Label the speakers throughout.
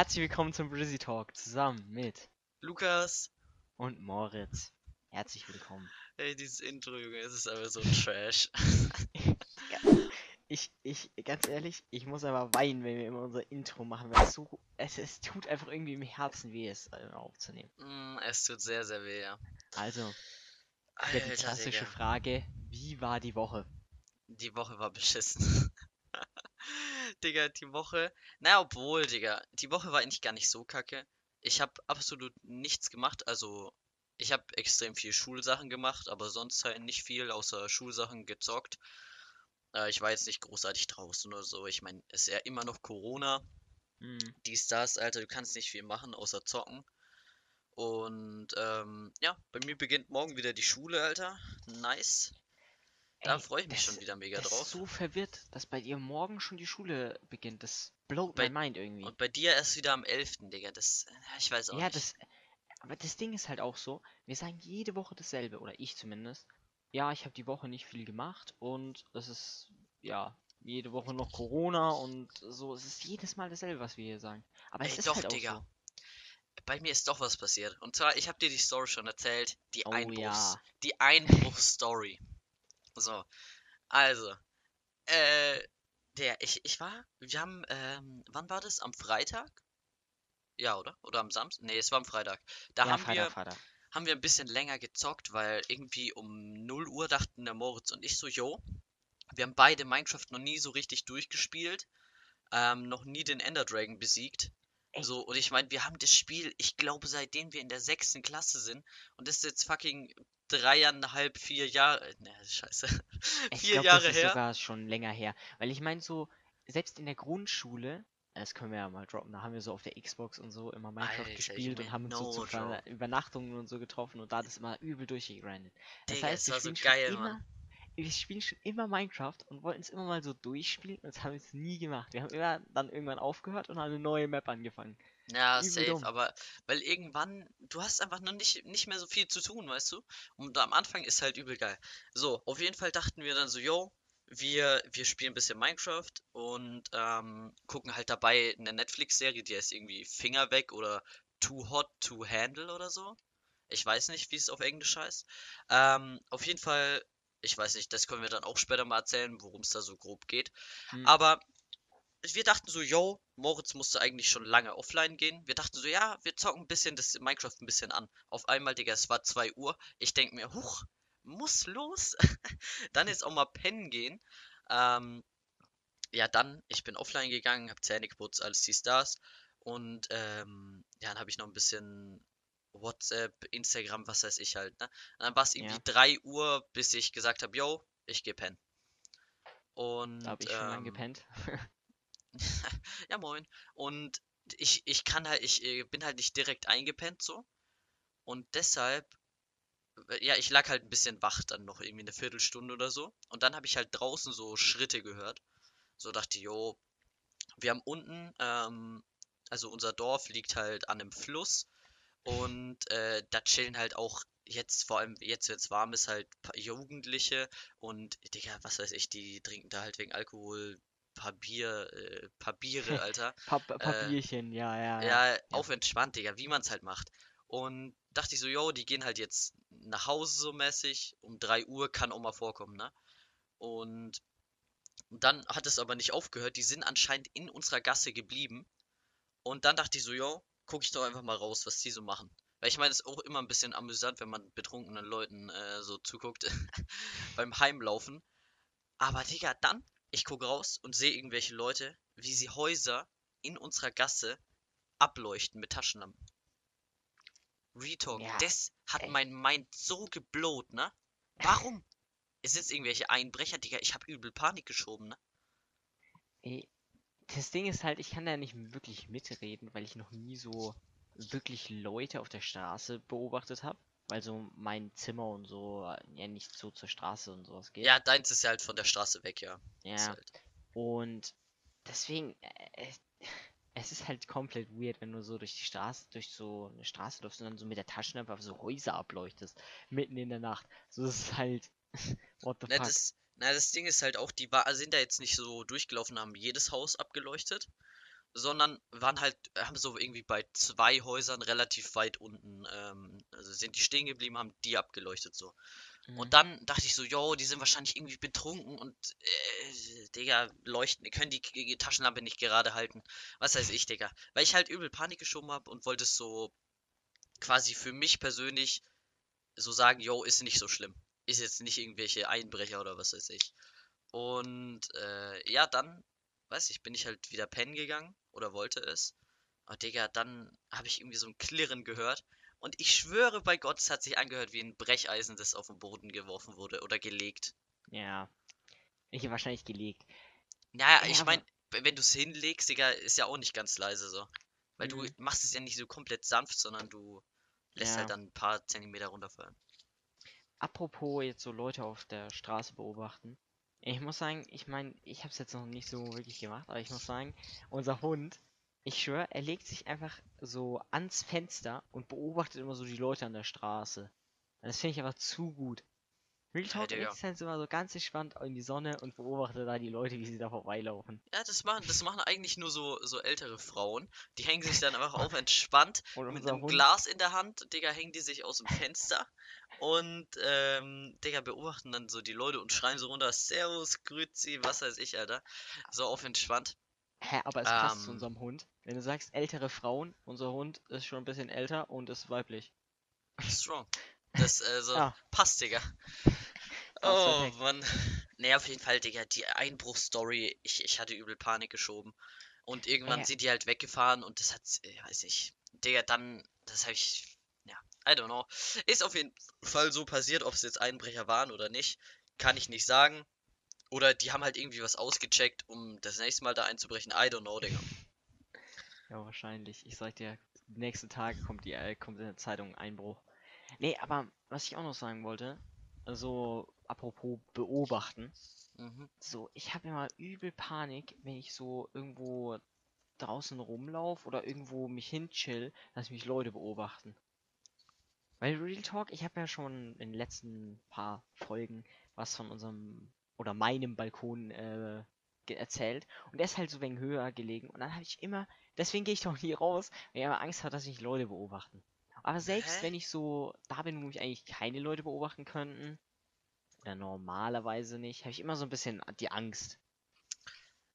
Speaker 1: Herzlich willkommen zum Brizzy Talk zusammen mit
Speaker 2: Lukas.
Speaker 1: und Moritz. Herzlich willkommen.
Speaker 2: Ey, dieses Intro, Junge, es ist einfach so Trash.
Speaker 1: Ich, ich, ganz ehrlich, ich muss aber weinen, wenn wir immer unser Intro machen, weil es so, es, es tut einfach irgendwie im Herzen weh, es äh, aufzunehmen.
Speaker 2: Mm, es tut sehr, sehr weh, ja.
Speaker 1: Also, wieder die
Speaker 2: Alter,
Speaker 1: klassische
Speaker 2: Digga.
Speaker 1: Frage, wie war die Woche?
Speaker 2: Die Woche war beschissen. Digga, die Woche. Na, obwohl, Digga, die Woche war eigentlich gar nicht so kacke. Ich habe absolut nichts gemacht. Also, ich habe extrem viel Schulsachen gemacht, aber sonst halt nicht viel außer Schulsachen gezockt. Äh, ich war jetzt nicht großartig draußen oder so. Ich meine, es ist ja immer noch Corona.
Speaker 1: Hm,
Speaker 2: dies, das, Alter, du kannst nicht viel machen, außer zocken. Und ähm, ja, bei mir beginnt morgen wieder die Schule, Alter. Nice. Da freue ich mich
Speaker 1: das-
Speaker 2: schon wieder mega
Speaker 1: das
Speaker 2: drauf.
Speaker 1: ist so verwirrt, dass bei dir morgen schon die Schule beginnt. Das blowt
Speaker 2: Bei-
Speaker 1: mein Mind irgendwie.
Speaker 2: Und bei dir erst wieder am 11., Digga. Das, äh, ich weiß auch
Speaker 1: Ja,
Speaker 2: nicht.
Speaker 1: das. Aber das Ding ist halt auch so, wir sagen jede Woche dasselbe, oder ich zumindest. Ja, ich habe die Woche nicht viel gemacht und es ist, ja, jede Woche noch Corona und so. Es ist jedes Mal dasselbe, was wir hier sagen. Aber es
Speaker 2: Ey,
Speaker 1: ist
Speaker 2: doch,
Speaker 1: halt auch
Speaker 2: Digga.
Speaker 1: so.
Speaker 2: Bei mir ist doch was passiert. Und zwar, ich habe dir die Story schon erzählt. Die
Speaker 1: Oh
Speaker 2: Einbruchs.
Speaker 1: ja.
Speaker 2: Die Einbruchsstory. So. Also. Äh, der, ich, ich war, wir haben, ähm, wann war das? Am Freitag? Ja, oder? Oder am Samstag? Nee, es war am Freitag. Da
Speaker 1: ja,
Speaker 2: haben
Speaker 1: Freitag,
Speaker 2: wir,
Speaker 1: Freitag.
Speaker 2: haben wir ein bisschen länger gezockt, weil irgendwie um 0 Uhr dachten der Moritz und ich so, yo, wir haben beide Minecraft noch nie so richtig durchgespielt, ähm, noch nie den Ender Dragon besiegt. So, und ich meine, wir haben das Spiel, ich glaube, seitdem wir in der sechsten Klasse sind, und das ist jetzt fucking dreieinhalb, vier Jahre, ne, scheiße,
Speaker 1: Ich
Speaker 2: vier
Speaker 1: glaube,
Speaker 2: Jahre
Speaker 1: das ist
Speaker 2: her.
Speaker 1: sogar schon länger her. Weil ich meine, so, selbst in der Grundschule, das können wir ja mal droppen, da haben wir so auf der Xbox und so immer Minecraft
Speaker 2: Alter,
Speaker 1: gespielt und haben uns so
Speaker 2: no
Speaker 1: zu Ver
Speaker 2: joke.
Speaker 1: Übernachtungen und so getroffen und da das immer übel durchgegrindet. Das
Speaker 2: Digga,
Speaker 1: heißt,
Speaker 2: es war so geil,
Speaker 1: immer,
Speaker 2: Mann.
Speaker 1: Wir spielen schon immer Minecraft und wollten es immer mal so durchspielen und das haben wir es nie gemacht. Wir haben immer dann irgendwann aufgehört und haben eine neue Map angefangen.
Speaker 2: Ja,
Speaker 1: Übel
Speaker 2: safe,
Speaker 1: dumm.
Speaker 2: aber weil irgendwann, du hast einfach noch nicht, nicht mehr so viel zu tun, weißt du? Und am Anfang ist halt übel geil. So, auf jeden Fall dachten wir dann so, yo, wir, wir spielen ein bisschen Minecraft und ähm, gucken halt dabei eine Netflix-Serie, die heißt irgendwie Finger weg oder Too Hot to Handle oder so. Ich weiß nicht, wie es auf Englisch heißt. Ähm, auf jeden Fall, ich weiß nicht, das können wir dann auch später mal erzählen, worum es da so grob geht.
Speaker 1: Hm.
Speaker 2: Aber wir dachten so, yo, Moritz musste eigentlich schon lange offline gehen. Wir dachten so, ja, wir zocken ein bisschen das Minecraft ein bisschen an. Auf einmal, Digga, es war 2 Uhr. Ich denk mir, huch, muss los. dann jetzt auch mal pennen gehen. Ähm, ja, dann, ich bin offline gegangen, hab Zähne geputzt, alles die Stars. Und ähm, ja, dann habe ich noch ein bisschen WhatsApp, Instagram, was weiß ich halt, ne? Und dann war es irgendwie
Speaker 1: Ja.
Speaker 2: 3 Uhr, bis ich gesagt habe, yo, ich geh pennen. Und
Speaker 1: da habe ich schon lang
Speaker 2: ähm,
Speaker 1: gepennt.
Speaker 2: ja, moin. Und ich, ich kann halt, ich äh, bin halt nicht direkt eingepennt so. Und deshalb, ja, ich lag halt ein bisschen wach dann noch irgendwie eine Viertelstunde oder so. Und dann habe ich halt draußen so Schritte gehört. So dachte, jo, wir haben unten, ähm, also unser Dorf liegt halt an einem Fluss. Und äh, da chillen halt auch jetzt, vor allem jetzt, wenn es warm ist, halt Jugendliche. Und, Digga, was weiß ich, die trinken da halt wegen Alkohol paar Bier, äh, paar Biere, Alter.
Speaker 1: Pap Papierchen, ja, ja,
Speaker 2: Ja, auf entspannt, Digga, wie man es halt macht. Und dachte ich so, yo, die gehen halt jetzt nach Hause so mäßig. Um 3 Uhr kann auch mal vorkommen, ne? Und dann hat es aber nicht aufgehört. Die sind anscheinend in unserer Gasse geblieben. Und dann dachte ich so, yo, guck ich doch einfach mal raus, was die so machen. Weil ich meine, es ist auch immer ein bisschen amüsant, wenn man betrunkenen Leuten äh, so zuguckt beim Heimlaufen. Aber Digga, dann, ich guck raus und sehe irgendwelche Leute, wie sie Häuser in unserer Gasse ableuchten mit Taschenlampen. Retalk,
Speaker 1: Ja,
Speaker 2: das hat
Speaker 1: ey.
Speaker 2: mein Mind so geblowt, ne? Warum? Es sind irgendwelche Einbrecher, Digga, ich hab übel Panik geschoben, ne?
Speaker 1: Das Ding ist halt, ich kann da nicht wirklich mitreden, weil ich noch nie so wirklich Leute auf der Straße beobachtet habe. Weil so mein Zimmer und so ja nicht so zur Straße und sowas geht.
Speaker 2: Ja, deins ist ja halt von der Straße weg, ja.
Speaker 1: Ja,
Speaker 2: halt.
Speaker 1: und deswegen, äh, äh, es ist halt komplett weird, wenn du so durch die Straße, durch so eine Straße läufst und dann so mit der Taschenlampe auf so Häuser ableuchtest. Mitten in der Nacht. So ist halt. What the
Speaker 2: Na,
Speaker 1: fuck?
Speaker 2: das, na, das Ding ist halt auch, die war, sind da jetzt nicht so durchgelaufen, haben jedes Haus abgeleuchtet, sondern waren halt, haben so irgendwie bei zwei Häusern relativ weit unten, ähm, also sind die stehen geblieben, haben die abgeleuchtet so.
Speaker 1: Mhm.
Speaker 2: Und dann dachte ich so, yo, die sind wahrscheinlich irgendwie betrunken und, äh, Digga, leuchten, können die, die Taschenlampe nicht gerade halten. Was weiß ich, Digga. Weil ich halt übel Panik geschoben habe und wollte es so quasi für mich persönlich so sagen, yo, ist nicht so schlimm. Ist jetzt nicht irgendwelche Einbrecher oder was weiß ich. Und äh, ja, dann, weiß ich, bin ich halt wieder pennen gegangen oder wollte es. Aber Digga, dann habe ich irgendwie so ein Klirren gehört. Und ich schwöre bei Gott, es hat sich angehört wie ein Brecheisen, das auf den Boden geworfen wurde oder gelegt.
Speaker 1: Ja. Ich habe wahrscheinlich gelegt.
Speaker 2: Naja,
Speaker 1: Ja,
Speaker 2: ich meine, wenn du es hinlegst, Digga, ist ja auch nicht ganz leise so. Weil du
Speaker 1: Mhm.
Speaker 2: machst es ja nicht so komplett sanft, sondern du lässt
Speaker 1: Ja.
Speaker 2: halt dann ein paar Zentimeter runterfallen.
Speaker 1: Apropos jetzt so Leute auf der Straße beobachten. Ich muss sagen, ich meine, ich habe es jetzt noch nicht so wirklich gemacht, aber ich muss sagen, unser Hund, ich schwöre, er legt sich einfach so ans Fenster und beobachtet immer so die Leute an der Straße. Das finde ich aber zu gut. Real Talk sich halt immer so ganz entspannt in die Sonne und beobachtet da die Leute, wie sie da vorbeilaufen.
Speaker 2: Ja, das machen, das machen eigentlich nur so, so ältere Frauen. Die hängen sich dann einfach auf entspannt mit einem
Speaker 1: Hund,
Speaker 2: Glas in der Hand, Digga, hängen die sich aus dem Fenster und, ähm, Digga, beobachten dann so die Leute und schreien so runter, Servus, Grüezi, was weiß ich, Alter. So auf entspannt.
Speaker 1: hä, aber es passt zu
Speaker 2: Ähm.
Speaker 1: unserem Hund. Wenn du sagst ältere Frauen, unser Hund ist schon ein bisschen älter und ist weiblich.
Speaker 2: Strong. Das, also,
Speaker 1: Ja.
Speaker 2: passt, Digga. Oh. Mann. Nee, auf jeden Fall, Digga, die Einbruchstory, ich, ich hatte übel Panik geschoben. Und irgendwann
Speaker 1: Ja.
Speaker 2: sind die halt weggefahren und das hat, äh, weiß ich, Digga, dann, das habe ich, ja, I don't know. Ist auf jeden Fall so passiert, ob es jetzt Einbrecher waren oder nicht, kann ich nicht sagen. Oder die haben halt irgendwie was ausgecheckt, um das nächste Mal da einzubrechen. I don't know, Digga.
Speaker 1: Ja, wahrscheinlich. Ich sag dir, nächsten Tage kommt die äh, kommt in der Zeitung Einbruch. Nee, aber was ich auch noch sagen wollte, also apropos beobachten,
Speaker 2: Mhm.
Speaker 1: so ich habe immer übel Panik, wenn ich so irgendwo draußen rumlaufe oder irgendwo mich hinchill, dass mich Leute beobachten. Weil Real Talk, ich habe ja schon in den letzten paar Folgen was von unserem oder meinem Balkon äh, erzählt und der ist halt so ein wenig höher gelegen und dann habe ich immer, deswegen gehe ich doch nie raus, weil ich immer Angst habe, dass mich Leute beobachten. Aber selbst
Speaker 2: Hä?
Speaker 1: wenn ich so da bin, wo mich eigentlich keine Leute beobachten könnten, oder normalerweise nicht, habe ich immer so ein bisschen die Angst.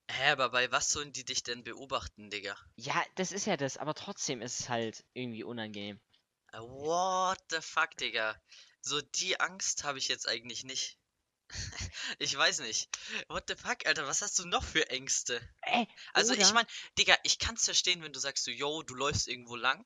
Speaker 2: Hä, aber bei was sollen die dich denn beobachten, Digga?
Speaker 1: Ja, das ist ja das, aber trotzdem ist es halt irgendwie unangenehm.
Speaker 2: Äh, What the fuck, Digga? So die Angst habe ich jetzt eigentlich nicht. Ich weiß nicht. What the fuck, Alter, was hast du noch für Ängste?
Speaker 1: Ey,
Speaker 2: Also ich meine, Digga, ich kann's verstehen, wenn du sagst so, yo, du läufst irgendwo lang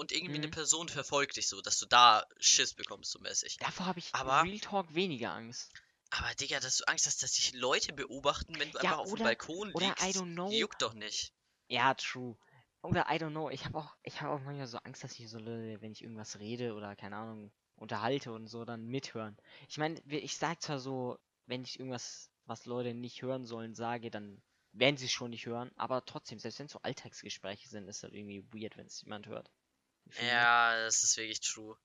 Speaker 2: und irgendwie eine
Speaker 1: Mhm.
Speaker 2: Person verfolgt dich so, dass du da Schiss bekommst, so mäßig.
Speaker 1: davor habe ich
Speaker 2: Aber-
Speaker 1: Real Talk weniger Angst.
Speaker 2: Aber Digga, dass du Angst hast, dass dich Leute beobachten, wenn du
Speaker 1: Ja,
Speaker 2: einfach auf dem
Speaker 1: oder-
Speaker 2: Balkon
Speaker 1: oder I
Speaker 2: liegst,
Speaker 1: don't know.
Speaker 2: juckt doch nicht.
Speaker 1: Ja, true. Oder I don't know, ich habe auch, ich habe auch manchmal so Angst, dass ich so, Leute, wenn ich irgendwas rede oder keine Ahnung, unterhalte und so, dann mithören. Ich meine, ich sag zwar so, wenn ich irgendwas, was Leute nicht hören sollen, sage, dann werden sie es schon nicht hören, aber trotzdem, selbst wenn es so Alltagsgespräche sind, ist das irgendwie weird, wenn es jemand hört. Gefühlt.
Speaker 2: Ja, das ist wirklich true.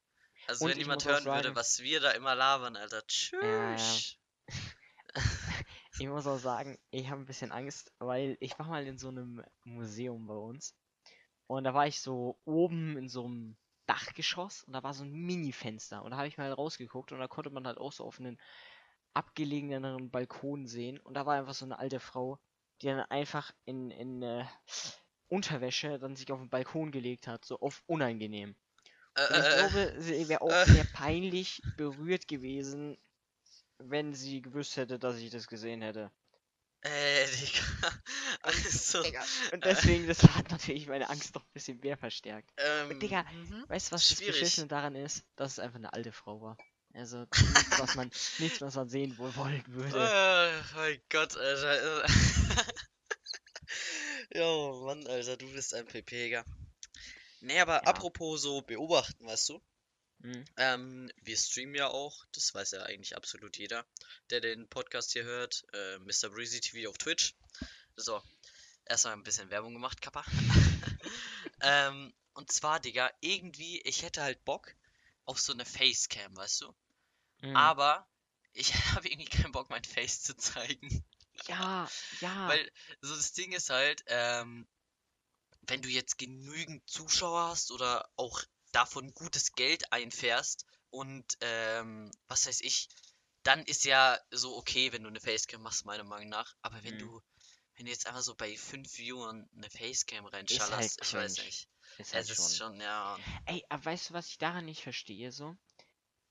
Speaker 2: Also
Speaker 1: Und
Speaker 2: wenn jemand hören würde,
Speaker 1: sagen-
Speaker 2: was wir da immer labern, Alter. Tschüss.
Speaker 1: ja. Ich muss auch sagen, ich habe ein bisschen Angst, weil ich war mal in so einem Museum bei uns und da war ich so oben in so einem Dachgeschoss und da war so ein Mini-Fenster und da habe ich mal rausgeguckt und da konnte man halt auch so auf einen abgelegeneren Balkon sehen und da war einfach so eine alte Frau, die dann einfach in, in äh, Unterwäsche dann sich auf den Balkon gelegt hat, so auf unangenehm.
Speaker 2: Äh,
Speaker 1: Und ich
Speaker 2: äh, äh,
Speaker 1: glaube, sie wäre auch
Speaker 2: äh.
Speaker 1: sehr peinlich berührt gewesen, wenn sie gewusst hätte, dass ich das gesehen hätte.
Speaker 2: äh, Digga. Also,
Speaker 1: Und deswegen, das hat natürlich meine Angst noch ein bisschen mehr verstärkt.
Speaker 2: ähm,
Speaker 1: Digga,
Speaker 2: mhm.
Speaker 1: Weißt du, was das
Speaker 2: Schwierig.
Speaker 1: Beschissene daran ist? Dass es einfach eine alte Frau war. Also nichts, was man, nichts, was man sehen wollen würde.
Speaker 2: Oh mein Gott, Alter. Jo, Mann, Alter, du bist ein Pepega. Nee, aber
Speaker 1: Ja.
Speaker 2: apropos so beobachten, weißt du?
Speaker 1: Hm.
Speaker 2: Ähm, wir streamen ja auch, das weiß ja eigentlich absolut jeder, der den Podcast hier hört. Äh, Mr. Breezy TV auf Twitch. So, erstmal ein bisschen Werbung gemacht, Kappa. ähm, und zwar, Digga, irgendwie, ich hätte halt Bock auf so eine Facecam, weißt du?
Speaker 1: Hm.
Speaker 2: Aber ich habe irgendwie keinen Bock, mein Face zu zeigen.
Speaker 1: Ja, ja.
Speaker 2: Weil, so das Ding ist halt, ähm, wenn du jetzt genügend Zuschauer hast oder auch davon gutes Geld einfährst und ähm, was weiß ich, dann ist ja so okay, wenn du eine Facecam machst, meiner Meinung nach. Aber wenn
Speaker 1: Mhm.
Speaker 2: du, wenn du jetzt einfach so bei 5 Viewern eine Facecam
Speaker 1: halt
Speaker 2: reinschallerst, ich weiß nicht.
Speaker 1: Ist halt
Speaker 2: Es ist schon, ja.
Speaker 1: Ey, aber weißt du, was ich daran nicht verstehe, so?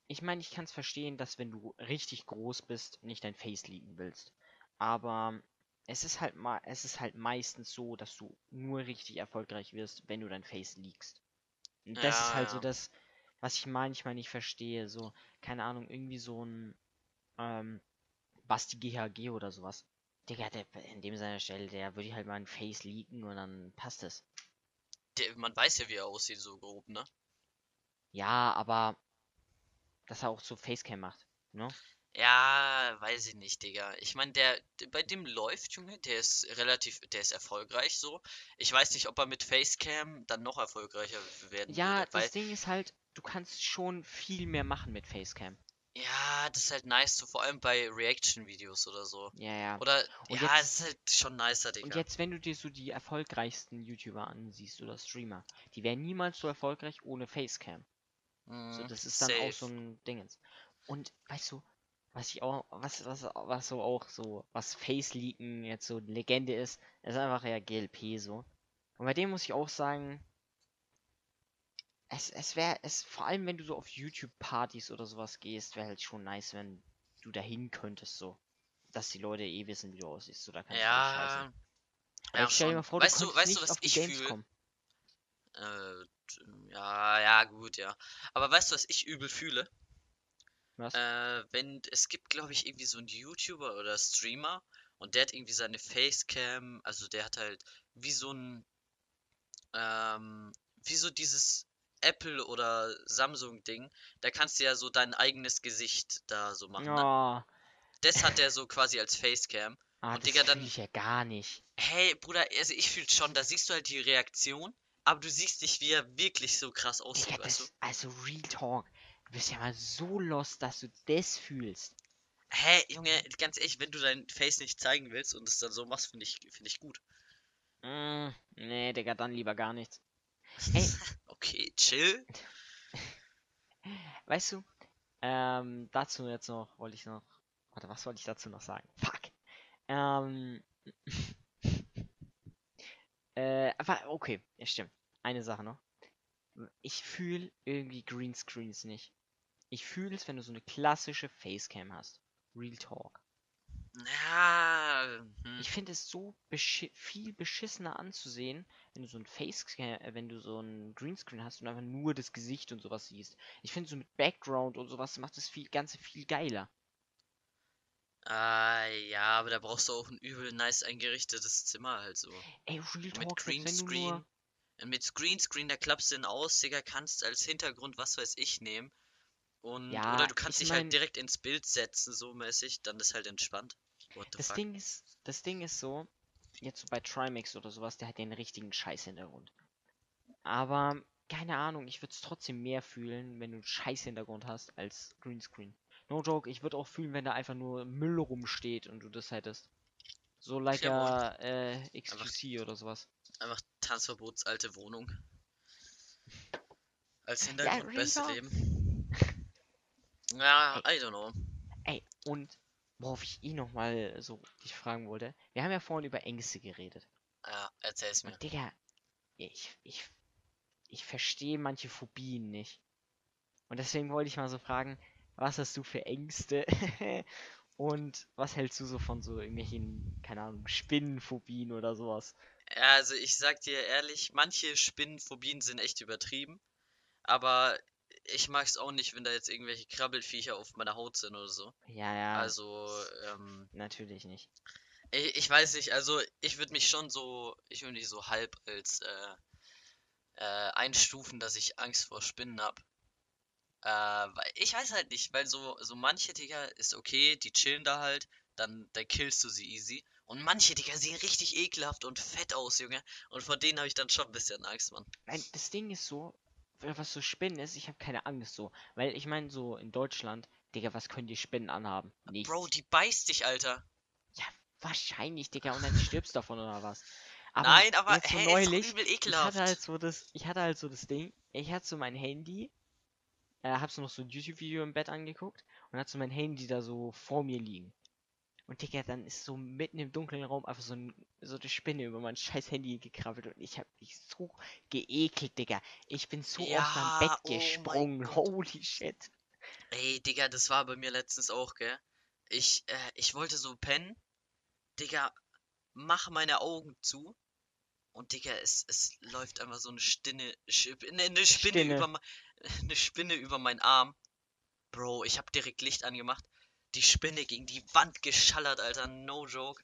Speaker 1: Ich meine, ich kann es verstehen, dass wenn du richtig groß bist, nicht dein Face liegen willst. Aber es ist halt mal, es ist halt meistens so, dass du nur richtig erfolgreich wirst, wenn du dein Face liegst. Und das ist
Speaker 2: Ja,
Speaker 1: halt so
Speaker 2: ja.
Speaker 1: das, was ich manchmal nicht verstehe. So, keine Ahnung, irgendwie so ein ähm, Basti GHG oder sowas. Digga, der, in dem seiner Stelle, der würde halt mal ein Face leaken und dann passt es.
Speaker 2: Der, man weiß ja, wie er aussieht, so grob, ne?
Speaker 1: Ja, aber dass er auch so Facecam macht, ne?
Speaker 2: Ja, weiß ich nicht, Digga. Ich meine, der, bei dem läuft, Junge, der ist relativ, der ist erfolgreich so. Ich weiß nicht, ob er mit Facecam dann noch erfolgreicher werden
Speaker 1: Ja,
Speaker 2: würde, weil,
Speaker 1: das Ding ist halt, du kannst schon viel mehr machen mit Facecam.
Speaker 2: ja, das ist halt nice, so vor allem bei Reaction-Videos oder so.
Speaker 1: Ja, ja.
Speaker 2: Oder,
Speaker 1: Und
Speaker 2: ja,
Speaker 1: jetzt-
Speaker 2: es ist halt schon nicer,
Speaker 1: Und
Speaker 2: Digga.
Speaker 1: jetzt, wenn du dir so die erfolgreichsten YouTuber ansiehst oder Streamer, die wären niemals so erfolgreich ohne Facecam. So,
Speaker 2: Mhm,
Speaker 1: das ist dann auch so
Speaker 2: safe.
Speaker 1: ein Dingens. Und weißt du, was ich auch, was, was, was so auch so, was Face-Leaken jetzt so eine Legende ist, ist einfach ja GLP so. Und bei dem muss ich auch sagen, es, es wäre, es, vor allem wenn du so auf YouTube-Partys oder sowas gehst, wäre halt schon nice, wenn du dahin könntest, so. Dass die Leute eh wissen, wie du aussiehst, so, da kannst du
Speaker 2: Ja.
Speaker 1: Weil
Speaker 2: ja,
Speaker 1: stell dir mal vor,
Speaker 2: Weißt
Speaker 1: du
Speaker 2: du, weißt du, was ich fühle? Äh, ja, ja, gut, ja. Aber weißt du, was ich übel fühle?
Speaker 1: Was?
Speaker 2: Äh, wenn, es gibt, glaube ich, irgendwie so einen YouTuber oder Streamer und der hat irgendwie seine Facecam, also der hat halt wie so ein, ähm, wie so dieses Apple oder Samsung-Ding, da kannst du ja so dein eigenes Gesicht da so machen, ne?
Speaker 1: Ja,
Speaker 2: Das hat der so quasi als Facecam.
Speaker 1: ah,
Speaker 2: Und
Speaker 1: das
Speaker 2: Digga,
Speaker 1: fühl
Speaker 2: dann-
Speaker 1: ich ja gar nicht.
Speaker 2: Hey, Bruder, also ich fühle schon, da siehst du halt die Reaktion, aber du siehst nicht, wie er wirklich so krass aussieht,
Speaker 1: Digga,
Speaker 2: weißt du?
Speaker 1: das, also Real Talk. Du bist ja mal so lost, dass du das fühlst.
Speaker 2: Hä, Junge, ganz ehrlich, wenn du dein Face nicht zeigen willst und es dann so machst, finde ich, finde ich gut.
Speaker 1: Mm, nee, Digga, dann lieber gar nichts. Ey.
Speaker 2: Okay, chill.
Speaker 1: Weißt du, ähm, dazu jetzt noch, wollte ich noch, warte, was wollte ich dazu noch sagen? Fuck. Ähm, äh, okay, ja stimmt. Eine Sache noch. Ich fühle irgendwie Greenscreens nicht. Ich fühle es, wenn du so eine klassische Facecam hast. Real Talk.
Speaker 2: Ja, hm.
Speaker 1: Ich finde es so beschi viel beschissener anzusehen, wenn du so ein Facecam, äh, wenn du so ein Greenscreen hast und einfach nur das Gesicht und sowas siehst. Ich finde so mit Background und sowas macht das viel, Ganze viel geiler.
Speaker 2: Ah, ja, aber da brauchst du auch ein übel nice eingerichtetes Zimmer halt so.
Speaker 1: Ey, Real
Speaker 2: Mit
Speaker 1: Talk, du
Speaker 2: Greenscreen.
Speaker 1: nur,
Speaker 2: Mit Greenscreen, da klappst du den aus, Digga, kannst als Hintergrund was weiß ich nehmen. Und,
Speaker 1: Ja,
Speaker 2: oder du kannst
Speaker 1: ich
Speaker 2: dich halt
Speaker 1: mein-
Speaker 2: direkt ins Bild setzen, so mäßig, dann ist halt entspannt.
Speaker 1: Das
Speaker 2: fuck?
Speaker 1: Ding ist, das Ding ist so, jetzt so bei Trimax oder sowas, der hat den richtigen Scheiß-Hintergrund. Aber, keine Ahnung, ich würde es trotzdem mehr fühlen, wenn du einen Scheiß-Hintergrund hast, als Greenscreen. No joke, ich würde auch fühlen, wenn da einfach nur Müll rumsteht und du das hättest. So like
Speaker 2: Ja,
Speaker 1: a, äh, XQC oder sowas.
Speaker 2: Einfach Tanzverbotsalte Wohnung. Als
Speaker 1: Ja,
Speaker 2: Hintergrund
Speaker 1: Real
Speaker 2: beste. Leben. Ja, I don't know.
Speaker 1: Ey, und worauf ich eh nochmal so dich fragen wollte, wir haben ja vorhin über Ängste geredet.
Speaker 2: Ja, erzähl's mir.
Speaker 1: Und Digga, ich, ich, ich verstehe manche Phobien nicht. Und deswegen wollte ich mal so fragen, was hast du für Ängste? Und was hältst du so von so irgendwelchen, keine Ahnung, Spinnenphobien oder sowas?
Speaker 2: Ja, also ich sag dir ehrlich, manche Spinnenphobien sind echt übertrieben. Aber ich mag's auch nicht, wenn da jetzt irgendwelche Krabbelfiecher auf meiner Haut sind oder so.
Speaker 1: Ja, ja,
Speaker 2: Also, ähm,
Speaker 1: natürlich nicht.
Speaker 2: ich, ich weiß nicht, also ich würde mich schon so, ich würde mich so halb als äh, äh, einstufen, dass ich Angst vor Spinnen hab. Äh, weil ich weiß halt nicht, weil so, so manche, Digga, ist okay, die chillen da halt, dann, dann killst du sie easy. Und manche, Digga, sehen richtig ekelhaft und fett aus, Junge. Und vor denen habe ich dann schon ein bisschen Angst, Mann.
Speaker 1: Nein, das Ding ist so, was so Spinnen ist, ich habe keine Angst so. Weil ich meine, so in Deutschland, Digga, was können die Spinnen anhaben? Nichts.
Speaker 2: Bro, die beißt dich, Alter.
Speaker 1: Ja, wahrscheinlich, Digga, und dann stirbst du davon oder was. Aber
Speaker 2: Nein, aber
Speaker 1: so
Speaker 2: hä,
Speaker 1: neulich,
Speaker 2: übel
Speaker 1: ich hatte
Speaker 2: ekelhaft.
Speaker 1: halt so das, ich hatte halt so das Ding, ich hatte so mein Handy, äh, hab so noch so ein YouTube-Video im Bett angeguckt und hatte so mein Handy da so vor mir liegen. Und Digga, dann ist so mitten im dunklen Raum einfach so, ein, so eine Spinne über mein scheiß Handy gekrabbelt und ich hab mich so geekelt, Digga. Ich bin so aus
Speaker 2: Ja,
Speaker 1: meinem Bett
Speaker 2: oh
Speaker 1: gesprungen. Holy shit.
Speaker 2: Ey, Digga, das war bei mir letztens auch, gell? Ich, äh, ich wollte so pennen. Digga, mach meine Augen zu. Und Digga, es, es läuft einfach so eine Stinne, Sch- ne, eine Spinne
Speaker 1: Spinne.
Speaker 2: über, eine Spinne über meinen Arm. Bro, ich hab direkt Licht angemacht. Die Spinne gegen die Wand geschallert, Alter, no joke.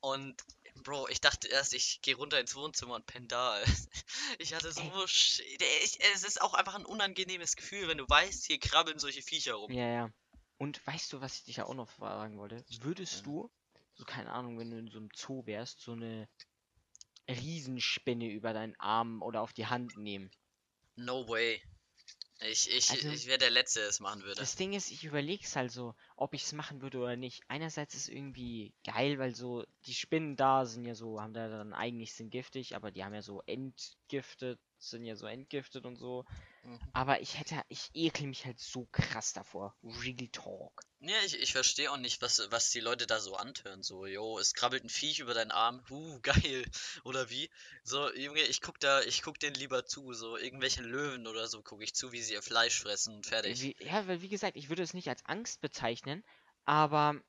Speaker 2: Und Bro, ich dachte erst, ich gehe runter ins Wohnzimmer und penne da. Ich hatte so, ich, es ist auch einfach ein unangenehmes Gefühl, wenn du weißt, hier krabbeln solche Viecher rum.
Speaker 1: Ja, ja. Und weißt du, was ich dich ja auch noch fragen wollte? Würdest du, so keine Ahnung, wenn du in so einem Zoo wärst, so eine Riesenspinne über deinen Arm oder auf die Hand nehmen?
Speaker 2: No way. Ich, ich,
Speaker 1: Also-
Speaker 2: ich wäre der Letzte, der es machen würde.
Speaker 1: Das Ding ist, ich überleg's halt so, ob ich es machen würde oder nicht. Einerseits ist irgendwie geil, weil so die Spinnen da sind ja so, haben da dann eigentlich sind giftig, aber die haben ja so entgiftet, sind ja so entgiftet und so.
Speaker 2: Mhm.
Speaker 1: Aber ich hätte, ich ekel mich halt so krass davor. Real Talk.
Speaker 2: Ja, ich, ich verstehe auch nicht, was, was die Leute da so antören. So, yo, es krabbelt ein Viech über deinen Arm. Uh, geil. Oder wie? So, Junge, ich guck da, ich guck denen lieber zu. So, irgendwelche Löwen oder so gucke ich zu, wie sie ihr Fleisch fressen und fertig.
Speaker 1: Wie, ja, weil wie gesagt, ich würde es nicht als Angst bezeichnen, aber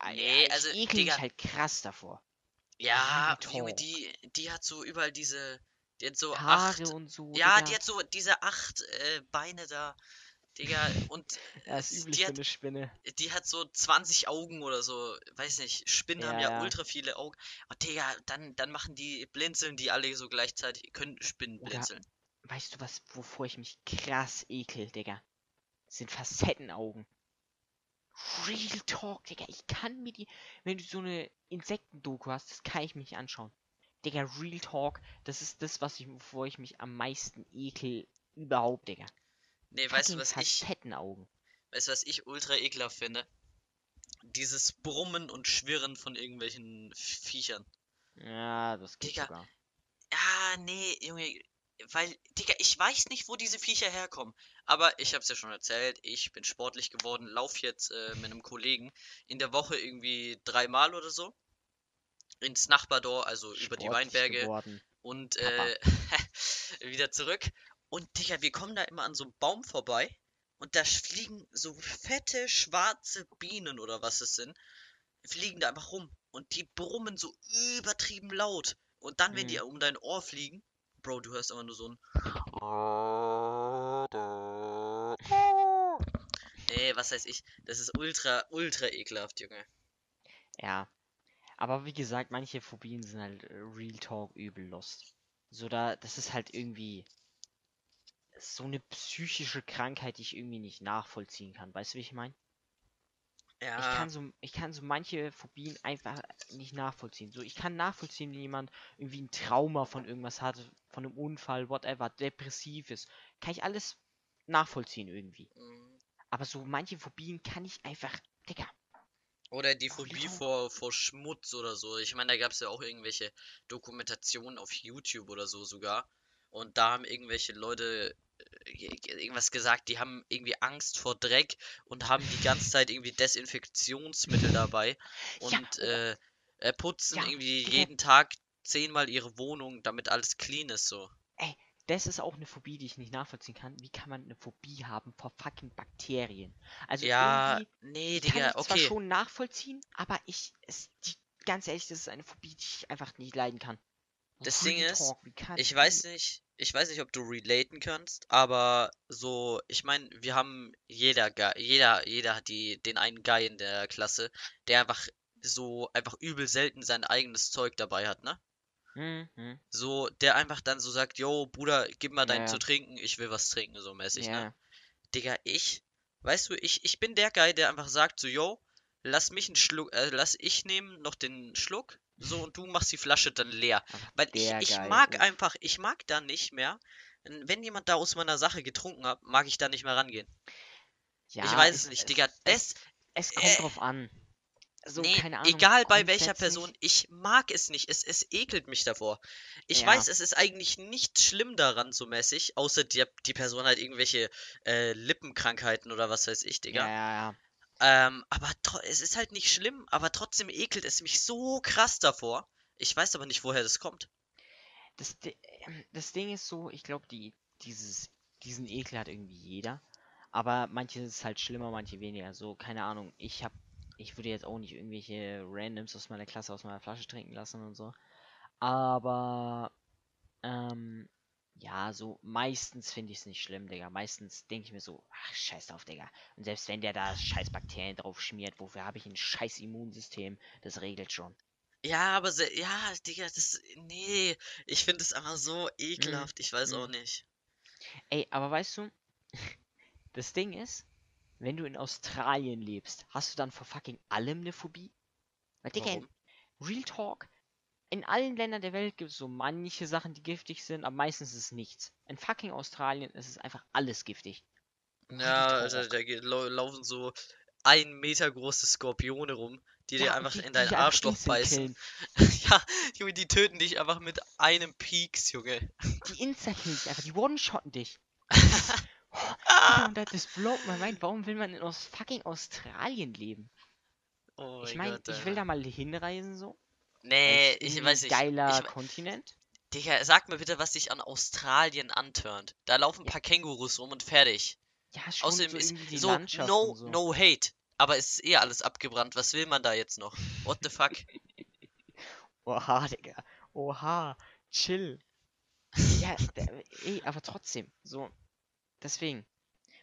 Speaker 1: äh,
Speaker 2: Nee,
Speaker 1: ja, ich
Speaker 2: also,
Speaker 1: ekel mich halt krass davor.
Speaker 2: Ja, Junge, die, die hat so überall diese, die hat so
Speaker 1: Haare
Speaker 2: acht,
Speaker 1: und so.
Speaker 2: ja,
Speaker 1: Digga.
Speaker 2: die hat so diese acht äh, Beine da, Digga, und
Speaker 1: Ja, ist üblich
Speaker 2: die
Speaker 1: für
Speaker 2: hat
Speaker 1: eine Spinne.
Speaker 2: die hat so 20 Augen oder so. Weiß nicht, Spinnen haben
Speaker 1: Ja,
Speaker 2: ja
Speaker 1: ja.
Speaker 2: ultra viele Augen. Und Digga, dann, dann machen die, blinzeln die alle so gleichzeitig. Können Spinnen
Speaker 1: Oder-
Speaker 2: blinzeln.
Speaker 1: Weißt du was, wovor ich mich krass ekel, Digga? Das sind Facettenaugen. Real Talk, Digga. Ich kann mir die, wenn du so eine Insektendoku hast, das kann ich mir nicht anschauen. Digga, Real Talk, das ist das, was ich, wovor ich mich am meisten ekel überhaupt, Digga.
Speaker 2: Nee, weißt du, was ich,
Speaker 1: Facettenaugen.
Speaker 2: weißt du, was ich ultra ekelhaft finde? Dieses Brummen und Schwirren von irgendwelchen Viechern.
Speaker 1: Ja, das geht
Speaker 2: Digga,
Speaker 1: sogar.
Speaker 2: Ja, nee, Junge, weil, Digga, ich weiß nicht, wo diese Viecher herkommen. Aber ich hab's ja schon erzählt, ich bin sportlich geworden, lauf jetzt äh, mit einem Kollegen in der Woche irgendwie dreimal oder so ins Nachbardorf, also über die
Speaker 1: Sportlich
Speaker 2: Weinberge
Speaker 1: Geworden.
Speaker 2: und äh, wieder zurück. Und Digga, wir kommen da immer an so einem Baum vorbei und da fliegen so fette schwarze Bienen oder was es sind, fliegen da einfach rum und die brummen so übertrieben laut. Und dann, wenn die
Speaker 1: Mhm.
Speaker 2: um dein Ohr fliegen, Bro, du hörst immer nur so ein. Nee, was heißt ich? Das ist ultra, ultra ekelhaft, Junge.
Speaker 1: Ja. Aber wie gesagt, manche Phobien sind halt äh, Real Talk übel lost. So da, das ist halt irgendwie so eine psychische Krankheit, die ich irgendwie nicht nachvollziehen kann. Weißt du, wie ich meine? Ich
Speaker 2: Ja,
Speaker 1: kann so, ich kann so manche Phobien einfach nicht nachvollziehen. So, ich kann nachvollziehen, wenn jemand irgendwie ein Trauma von irgendwas hat, von einem Unfall, whatever, depressiv ist. Kann ich alles nachvollziehen irgendwie.
Speaker 2: mm.
Speaker 1: Aber so manche Phobien kann ich einfach, Digga,
Speaker 2: Oder die Phobie vor, vor Schmutz oder so. Ich meine, da gab es ja auch irgendwelche Dokumentationen auf YouTube oder so sogar. Und da haben irgendwelche Leute irgendwas gesagt, die haben irgendwie Angst vor Dreck und haben die ganze Zeit irgendwie Desinfektionsmittel dabei
Speaker 1: Ja,
Speaker 2: und
Speaker 1: oh.
Speaker 2: äh, äh, putzen
Speaker 1: Ja,
Speaker 2: irgendwie
Speaker 1: Digga.
Speaker 2: jeden Tag zehnmal ihre Wohnung, damit alles clean ist so.
Speaker 1: Das ist auch eine Phobie, die ich nicht nachvollziehen kann. Wie kann man eine Phobie haben vor fucking Bakterien? Also
Speaker 2: Ja,
Speaker 1: irgendwie
Speaker 2: nee,
Speaker 1: ich kann
Speaker 2: Digga,
Speaker 1: ich zwar
Speaker 2: okay.
Speaker 1: schon nachvollziehen, aber ich, es, die, ganz ehrlich, das ist eine Phobie, die ich einfach nicht leiden kann.
Speaker 2: Das Ding ist, Ich weiß nicht, ich weiß nicht, ob du relaten kannst, aber so, ich meine, wir haben jeder, jeder, jeder hat die, den einen Guy in der Klasse, der einfach so einfach übel selten sein eigenes Zeug dabei hat, ne?
Speaker 1: Hm, hm,
Speaker 2: So, der einfach dann so sagt, yo, Bruder, gib mal dein
Speaker 1: ja.
Speaker 2: zu trinken, ich will was trinken, so mäßig, ne?
Speaker 1: ja.
Speaker 2: Digga, ich, weißt du, ich, ich bin der Guy, der einfach sagt so, yo, lass mich einen Schluck, äh, lass ich nehmen noch den Schluck, so, und du machst die Flasche dann leer.
Speaker 1: Einfach
Speaker 2: Weil ich, ich mag einfach, ich mag da nicht mehr, wenn jemand da aus meiner Sache getrunken hat, mag ich da nicht mehr rangehen.
Speaker 1: Ja,
Speaker 2: ich weiß
Speaker 1: es-
Speaker 2: es nicht, Digga,
Speaker 1: es,
Speaker 2: das,
Speaker 1: es kommt
Speaker 2: äh,
Speaker 1: drauf an. so,
Speaker 2: nee,
Speaker 1: keine Ahnung.
Speaker 2: egal bei welcher Person, ich mag es nicht. Es, es ekelt mich davor. Ich
Speaker 1: Ja.
Speaker 2: weiß, es ist eigentlich nicht schlimm daran, so mäßig, außer die, die Person hat irgendwelche äh, Lippenkrankheiten oder was weiß ich, Digga.
Speaker 1: Ja, ja, ja.
Speaker 2: Ähm, aber es ist halt nicht schlimm, aber trotzdem ekelt es mich so krass davor. Ich weiß aber nicht, woher das kommt.
Speaker 1: Das, ähm, das Ding ist so, ich glaube, die, diesen Ekel hat irgendwie jeder. Aber manche ist halt schlimmer, manche weniger. So, keine Ahnung. Ich hab, ich würde jetzt auch nicht irgendwelche Randoms aus meiner Klasse aus meiner Flasche trinken lassen und so. Aber, ähm, ja, so meistens finde ich es nicht schlimm, Digga. Meistens denke ich mir so, ach, scheiß drauf, Digga. Und selbst wenn der da scheiß Bakterien drauf schmiert, wofür habe ich ein scheiß Immunsystem? Das regelt schon.
Speaker 2: Ja, aber se ja, Digga, das. Nee, ich finde es einfach so ekelhaft. Ich weiß
Speaker 1: mhm.
Speaker 2: auch nicht.
Speaker 1: Ey, aber weißt du, das Ding ist, wenn du in Australien lebst, hast du dann vor fucking allem eine Phobie? Weil, Digga,
Speaker 2: Warum?
Speaker 1: Real Talk, in allen Ländern der Welt gibt es so manche Sachen, die giftig sind, aber meistens ist es nichts. In fucking Australien ist es einfach alles giftig.
Speaker 2: Ja,
Speaker 1: Talk.
Speaker 2: da lau laufen so ein Meter große Skorpione rum, die dir
Speaker 1: Ja, und
Speaker 2: einfach
Speaker 1: die-
Speaker 2: in
Speaker 1: die
Speaker 2: dein
Speaker 1: dich einfach
Speaker 2: Arschloch beißen. Ja, Junge, die töten dich einfach mit einem Pieks, Junge.
Speaker 1: Die Insta-Killen dich einfach, die one-shotten dich. Digga, und das- blowt mein Mind. Warum will man in aus fucking Australien leben?
Speaker 2: Oh
Speaker 1: ich
Speaker 2: mein
Speaker 1: meine, ich will da mal hinreisen so.
Speaker 2: Nee, ich weiß nicht.
Speaker 1: Geiler
Speaker 2: Ich,
Speaker 1: Kontinent.
Speaker 2: Digga, sag mir bitte, was dich an Australien antörnt. Da laufen ein
Speaker 1: Ja.
Speaker 2: paar Kängurus rum und fertig.
Speaker 1: Ja, schon
Speaker 2: Außerdem
Speaker 1: so
Speaker 2: ist so, no,
Speaker 1: so.
Speaker 2: no hate. Aber es ist eh alles abgebrannt. Was will man da jetzt noch? What the fuck?
Speaker 1: Oha, Digga. Oha. Chill. Ja, ey, aber trotzdem. So. Deswegen.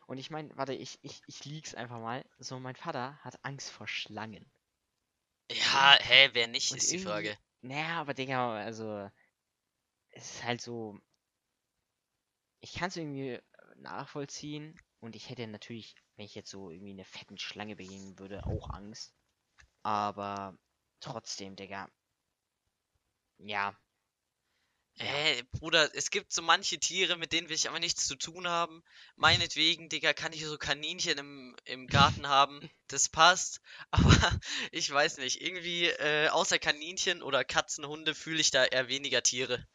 Speaker 1: Und ich meine, warte, ich, ich, ich lieg's einfach mal. So, mein Vater hat Angst vor Schlangen.
Speaker 2: Ja, hä, wer nicht,
Speaker 1: Und
Speaker 2: ist die Frage.
Speaker 1: Naja, aber Digga, also. Es ist halt so. Ich kann es irgendwie nachvollziehen. Und ich hätte natürlich, wenn ich jetzt so irgendwie eine fetten Schlange begegnen würde, auch Angst. Aber trotzdem, Digga. Ja.
Speaker 2: Hä, Bruder, es gibt so manche Tiere, mit denen will ich aber nichts zu tun haben. Meinetwegen, Digga, kann ich so Kaninchen im, im Garten haben. Das passt. Aber ich weiß nicht. Irgendwie, äh, außer Kaninchen oder Katzen, Hunde, fühle ich da eher weniger Tiere.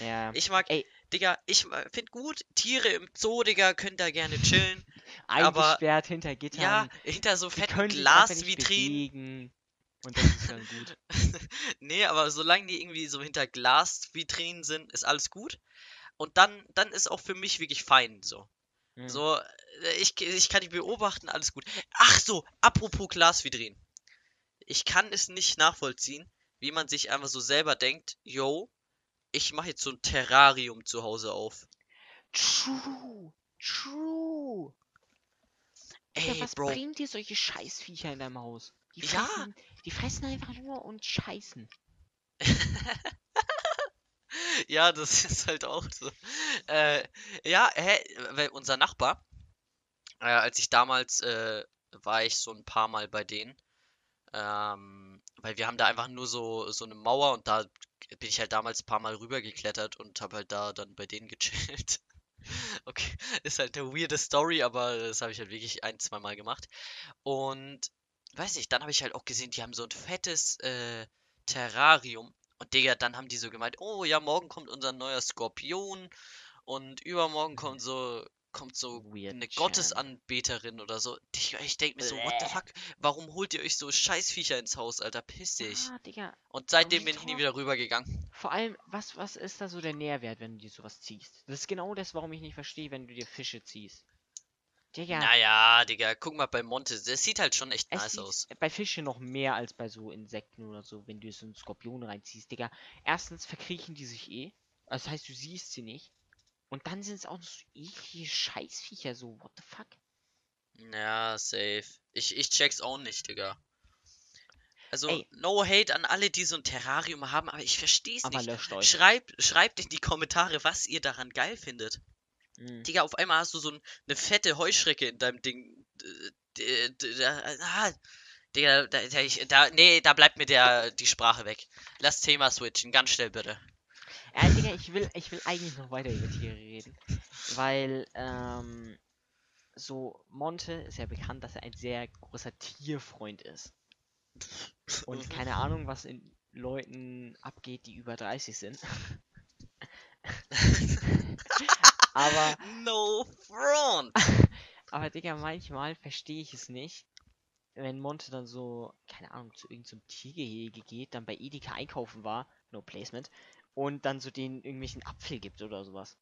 Speaker 1: Ja.
Speaker 2: Ich mag,
Speaker 1: Ey.
Speaker 2: Digga, ich finde gut, Tiere im Zoo, Digga, können da gerne chillen. aber-
Speaker 1: eingesperrt hinter Gittern.
Speaker 2: Ja, hinter so fetten Glasvitrinen.
Speaker 1: Und das ist dann gut.
Speaker 2: Nee, aber solange die irgendwie so hinter Glasvitrinen sind, ist alles gut. Und dann, dann ist auch für mich wirklich fein, so.
Speaker 1: Hm.
Speaker 2: So, äh, ich, ich kann die beobachten, alles gut. Ach so, apropos Glasvitrinen. Ich kann es nicht nachvollziehen, wie man sich einfach so selber denkt, yo, ich mache jetzt so ein Terrarium zu Hause auf.
Speaker 1: True. True.
Speaker 2: Ey,
Speaker 1: was
Speaker 2: Bro,
Speaker 1: bringt dir solche Scheißviecher in deinem Haus? Die
Speaker 2: Ja.
Speaker 1: fressen, die fressen einfach nur und scheißen.
Speaker 2: ja, das ist halt auch so. Äh, ja, hä, weil unser Nachbar, äh, als ich damals, äh, war ich so ein paar Mal bei denen, ähm, weil wir haben da einfach nur so, so eine Mauer und da bin ich halt damals ein paar Mal rübergeklettert und habe halt da dann bei denen gechillt. Okay, ist halt eine weirde Story, aber das habe ich halt wirklich ein, zwei Mal gemacht. Und weiß nicht, dann habe ich halt auch gesehen, die haben so ein fettes äh, Terrarium. Und Digga, dann haben die so gemeint, oh ja, morgen kommt unser neuer Skorpion und übermorgen kommt so kommt so
Speaker 1: Weird
Speaker 2: eine
Speaker 1: Chan.
Speaker 2: Gottesanbeterin oder so. Digga, ich denk mir so, what the fuck? Warum holt ihr euch so Scheißviecher ins Haus, Alter? Piss dich.
Speaker 1: Ah.
Speaker 2: Und seitdem bin ich nie wieder rübergegangen.
Speaker 1: Vor allem, was, was ist da so der Nährwert, wenn du dir sowas ziehst? Das ist genau das, warum ich nicht verstehe, wenn du dir Fische ziehst. Digga,
Speaker 2: Naja, Digga, guck mal bei Monte. Das sieht halt schon echt
Speaker 1: es
Speaker 2: nice aus.
Speaker 1: bei Fischen noch mehr als bei so Insekten oder so, wenn du so einen Skorpion reinziehst, Digga. Erstens verkriechen die sich eh. Das heißt, du siehst sie nicht. Und dann sind es auch noch so eklige Scheißviecher, so, what the fuck?
Speaker 2: Ja, safe. Ich, ich check's auch nicht, Digga. Also,
Speaker 1: Ey.
Speaker 2: no hate an alle, die so ein Terrarium haben, aber ich versteh's
Speaker 1: Aber
Speaker 2: nicht.
Speaker 1: löscht euch.
Speaker 2: Schreibt, schreibt in die Kommentare, was ihr daran geil findet.
Speaker 1: Mhm.
Speaker 2: Digga, auf einmal hast du so ein, eine fette Heuschrecke in deinem Ding. Ah, Digga, da, da, ich, da, nee, da bleibt mir der, die Sprache weg. Lass Thema switchen, ganz schnell bitte.
Speaker 1: Ja, Digga, ich will, ich will eigentlich noch weiter über Tiere reden. Weil, ähm, so, Monte ist ja bekannt, dass er ein sehr großer Tierfreund ist. Und keine Ahnung, was in Leuten abgeht, die über 30 sind. aber,
Speaker 2: No front!
Speaker 1: aber Digga, manchmal verstehe ich es nicht, wenn Monte dann so, keine Ahnung, zu irgendeinem Tiergehege geht, dann bei Edeka einkaufen war, no placement, und dann so den irgendwelchen Apfel gibt oder sowas.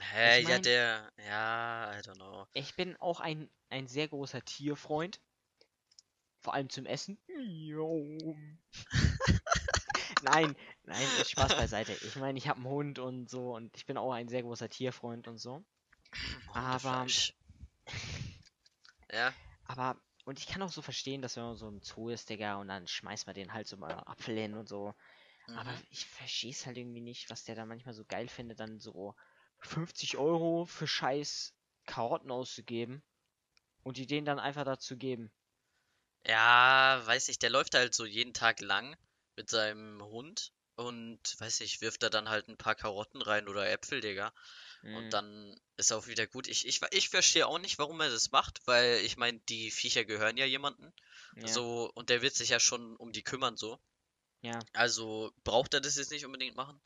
Speaker 2: Hä,
Speaker 1: Ich
Speaker 2: ja,
Speaker 1: mein-
Speaker 2: der. Ja, I don't know.
Speaker 1: Ich bin auch ein, ein sehr großer Tierfreund. Vor allem zum Essen. nein, nein, Spaß beiseite. Ich meine, ich habe einen Hund und so und ich bin auch ein sehr großer Tierfreund und so. Aber-.
Speaker 2: Ja,
Speaker 1: Aber, und ich kann auch so verstehen, dass wenn man so im Zoo ist, Digga, und dann schmeißt man den halt so mal Apfel hin und so. Aber
Speaker 2: mhm.
Speaker 1: ich verstehe es halt irgendwie nicht, was der da manchmal so geil findet, dann so 50 Euro für scheiß Karotten auszugeben und die denen dann einfach dazu geben.
Speaker 2: Ja, weiß ich, der läuft halt so jeden Tag lang mit seinem Hund und, weiß ich, wirft da dann halt ein paar Karotten rein oder Äpfel, Digga.
Speaker 1: Mhm.
Speaker 2: Und dann ist auch wieder gut. Ich, ich, ich verstehe auch nicht, warum er das macht, weil ich meine, die Viecher gehören ja jemanden.
Speaker 1: Ja,
Speaker 2: So, und der wird sich ja schon um die kümmern, so.
Speaker 1: ja.
Speaker 2: Also braucht er das jetzt nicht unbedingt machen.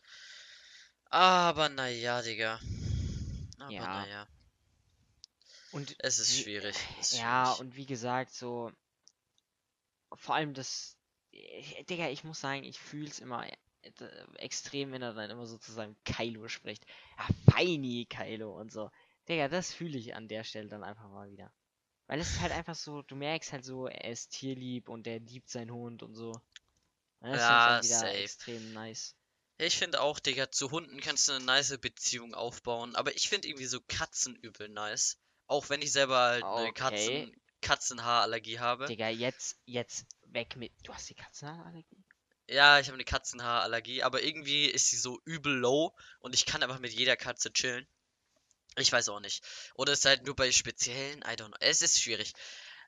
Speaker 2: Aber naja, Digga. Aber
Speaker 1: Ja.
Speaker 2: naja.
Speaker 1: Und
Speaker 2: Es ist
Speaker 1: wie-
Speaker 2: schwierig. Es ist
Speaker 1: Ja,
Speaker 2: schwierig.
Speaker 1: und wie gesagt, so vor allem das, äh, Digga, ich muss sagen, ich fühl's immer äh, extrem, wenn er dann immer so zu seinem Kylo spricht. Ja, feini Kylo und so. Digga, das fühle ich an der Stelle dann einfach mal wieder. Weil es ist halt einfach so, du merkst halt so, er ist tierlieb und er liebt seinen Hund und so. Und Das ist
Speaker 2: Ja,
Speaker 1: dann wieder
Speaker 2: safe.
Speaker 1: extrem nice.
Speaker 2: Ich finde auch, Digga, zu Hunden kannst du eine nice Beziehung aufbauen. Aber ich finde irgendwie so Katzen übel nice. Auch wenn ich selber halt eine
Speaker 1: Okay.
Speaker 2: Katzen, Katzenhaarallergie habe.
Speaker 1: Digga, jetzt, jetzt weg mit. Du hast die Katzenhaarallergie?
Speaker 2: Ja, ich habe eine Katzenhaarallergie, aber irgendwie ist sie so übel low und ich kann einfach mit jeder Katze chillen. Ich weiß auch nicht. Oder ist halt nur bei speziellen, I don't know. Es ist schwierig.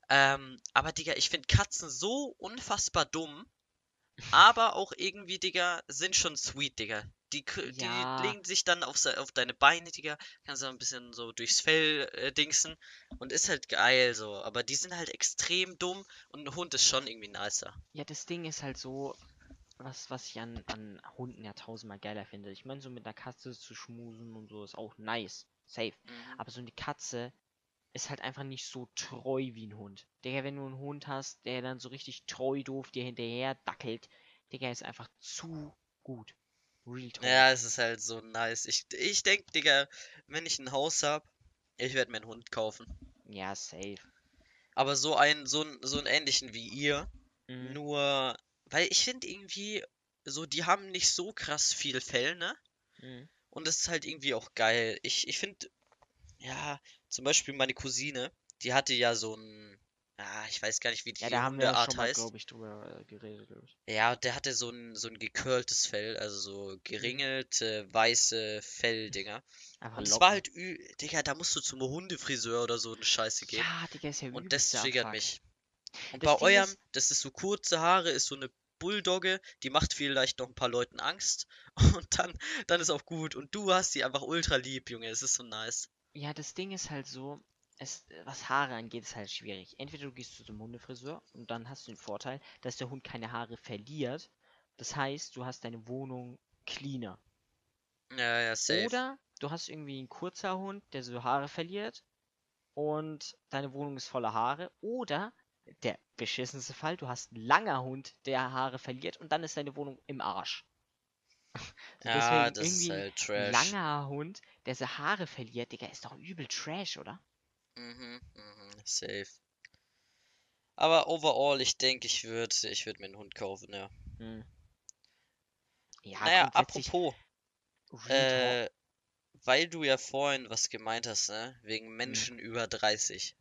Speaker 2: Ähm, aber Digga, ich finde Katzen so unfassbar dumm. Aber auch irgendwie, Digga, sind schon sweet, Digga. Die,
Speaker 1: Ja.
Speaker 2: legen sich dann auf, auf deine Beine, Digga. Kannst du ein bisschen so durchs Fell äh, dingsen. Und ist halt geil so. Aber die sind halt extrem dumm und ein Hund ist schon irgendwie nicer.
Speaker 1: Ja, das Ding ist halt so, was, was ich an, an Hunden ja tausendmal geiler finde. Ich meine, so mit einer Katze zu schmusen und so ist auch nice. Safe.
Speaker 2: Mhm.
Speaker 1: Aber so eine Katze ist halt einfach nicht so treu wie ein Hund. Digga, wenn du einen Hund hast, der dann so richtig treu doof dir hinterher dackelt, Digga, ist einfach zu gut. Real talk.
Speaker 2: Ja, es ist halt so nice. Ich, ich denke, Digga, wenn ich ein Haus hab, ich werde mir einen Hund kaufen.
Speaker 1: Ja, safe.
Speaker 2: Aber so einen, so einen, so einen ähnlichen wie ihr.
Speaker 1: Mhm.
Speaker 2: Nur, weil ich finde irgendwie, so, die haben nicht so krass viel Fell, ne?
Speaker 1: Mhm.
Speaker 2: Und das ist halt irgendwie auch geil. Ich, ich finde, ja, zum Beispiel meine Cousine, die hatte ja so ein, ja, ich weiß gar nicht, wie die
Speaker 1: Ja, da haben wir
Speaker 2: Hundeart
Speaker 1: schon
Speaker 2: heißt.
Speaker 1: glaube ich, drüber äh, geredet, glaube ich.
Speaker 2: Ja, der hatte so ein, so ein gecurltes Fell, also so geringelte, weiße Felldinger.
Speaker 1: Einfach
Speaker 2: Und es war halt, ü Digga, da musst du zum Hundefriseur oder so eine Scheiße gehen.
Speaker 1: Ja, Digga, ist ja
Speaker 2: Und das triggert mich. Und
Speaker 1: Das
Speaker 2: bei
Speaker 1: Ding
Speaker 2: eurem,
Speaker 1: ist-
Speaker 2: das ist so kurze Haare, ist so eine Bulldogge, die macht vielleicht noch ein paar Leuten Angst. Und dann, dann ist auch gut. Und du hast die einfach ultra lieb, Junge. Es ist so nice.
Speaker 1: Ja, das Ding ist halt so, es, was Haare angeht, ist halt schwierig. Entweder du gehst zu dem Hundefriseur und dann hast du den Vorteil, dass der Hund keine Haare verliert. Das heißt, du hast deine Wohnung cleaner.
Speaker 2: Ja, ja, safe.
Speaker 1: Oder du hast irgendwie einen kurzer Hund, der so Haare verliert und deine Wohnung ist voller Haare. Oder der beschissenste Fall, du hast einen langer Hund, der Haare verliert und dann ist deine Wohnung im Arsch. So,
Speaker 2: Ja,
Speaker 1: deswegen
Speaker 2: das ist
Speaker 1: irgendwie
Speaker 2: halt
Speaker 1: ein
Speaker 2: Trash.
Speaker 1: langer Hund, der so Haare verliert, Digga, ist doch übel Trash, oder?
Speaker 2: Mhm, mhm, safe. Aber overall, ich denke, ich würde ich würd mir einen Hund kaufen, ja.
Speaker 1: Hm. Ja,
Speaker 2: Naja, apropos, äh, weil du ja vorhin was gemeint hast, ne?
Speaker 1: Hm.
Speaker 2: Wegen Menschen über 30.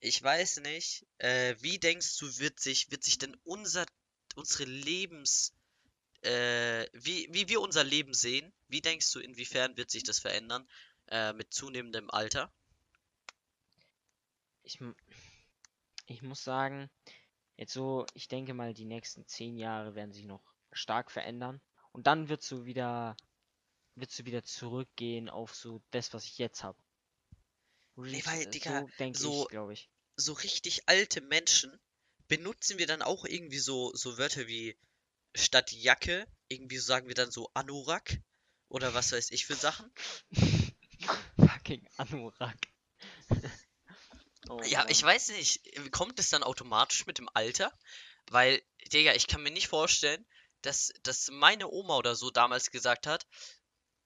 Speaker 2: Ich weiß nicht, äh, wie denkst du, wird sich, wird sich denn unser, unsere Lebens, äh, wie, wie wir unser Leben sehen, wie denkst du, inwiefern wird sich das verändern, äh, mit zunehmendem Alter?
Speaker 1: ich, ich muss sagen, jetzt so, ich denke mal, die nächsten zehn Jahre werden sich noch stark verändern. Und dann wird so wieder, wird so wieder zurückgehen auf so das, was ich jetzt habe.
Speaker 2: Nee, weil, Digga,
Speaker 1: so glaube ich.
Speaker 2: so richtig alte Menschen benutzen wir dann auch irgendwie so, so Wörter wie statt Jacke, irgendwie sagen wir dann so Anorak oder was weiß ich für Sachen.
Speaker 1: Fucking Anorak. oh,
Speaker 2: Ja, ich
Speaker 1: Mann.
Speaker 2: weiß nicht, kommt es dann automatisch mit dem Alter? Weil, Digga, ich kann mir nicht vorstellen, dass, dass meine Oma oder so damals gesagt hat,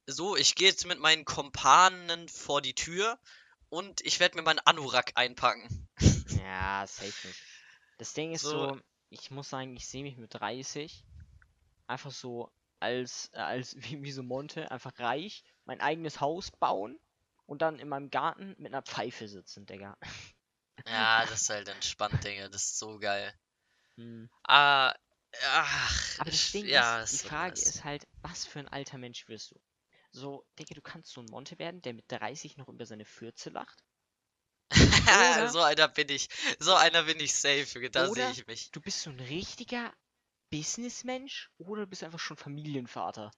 Speaker 2: so, ich gehe jetzt mit meinen Kompanen vor die Tür und ich werde mir meinen Anorak einpacken.
Speaker 1: Ja, safe nicht. Das Ding ist
Speaker 2: So.
Speaker 1: so, ich muss sagen, ich sehe mich mit 30 einfach so als, äh, als wie, wie so Monte, einfach reich, mein eigenes Haus bauen und dann in meinem Garten mit einer Pfeife sitzen, Digga.
Speaker 2: Ja, das ist halt entspannt, Digga, das ist so geil.
Speaker 1: Hm.
Speaker 2: Ah, ach,
Speaker 1: Aber das Ding
Speaker 2: ja,
Speaker 1: ist, die
Speaker 2: so
Speaker 1: Frage
Speaker 2: nice.
Speaker 1: ist halt, was für ein alter Mensch wirst du? So, Digga, du kannst so ein Monte werden, der mit 30 noch über seine Fürze lacht.
Speaker 2: So einer bin ich, so einer bin ich safe, da sehe ich mich.
Speaker 1: Du bist so ein richtiger Businessmensch oder du bist einfach schon Familienvater.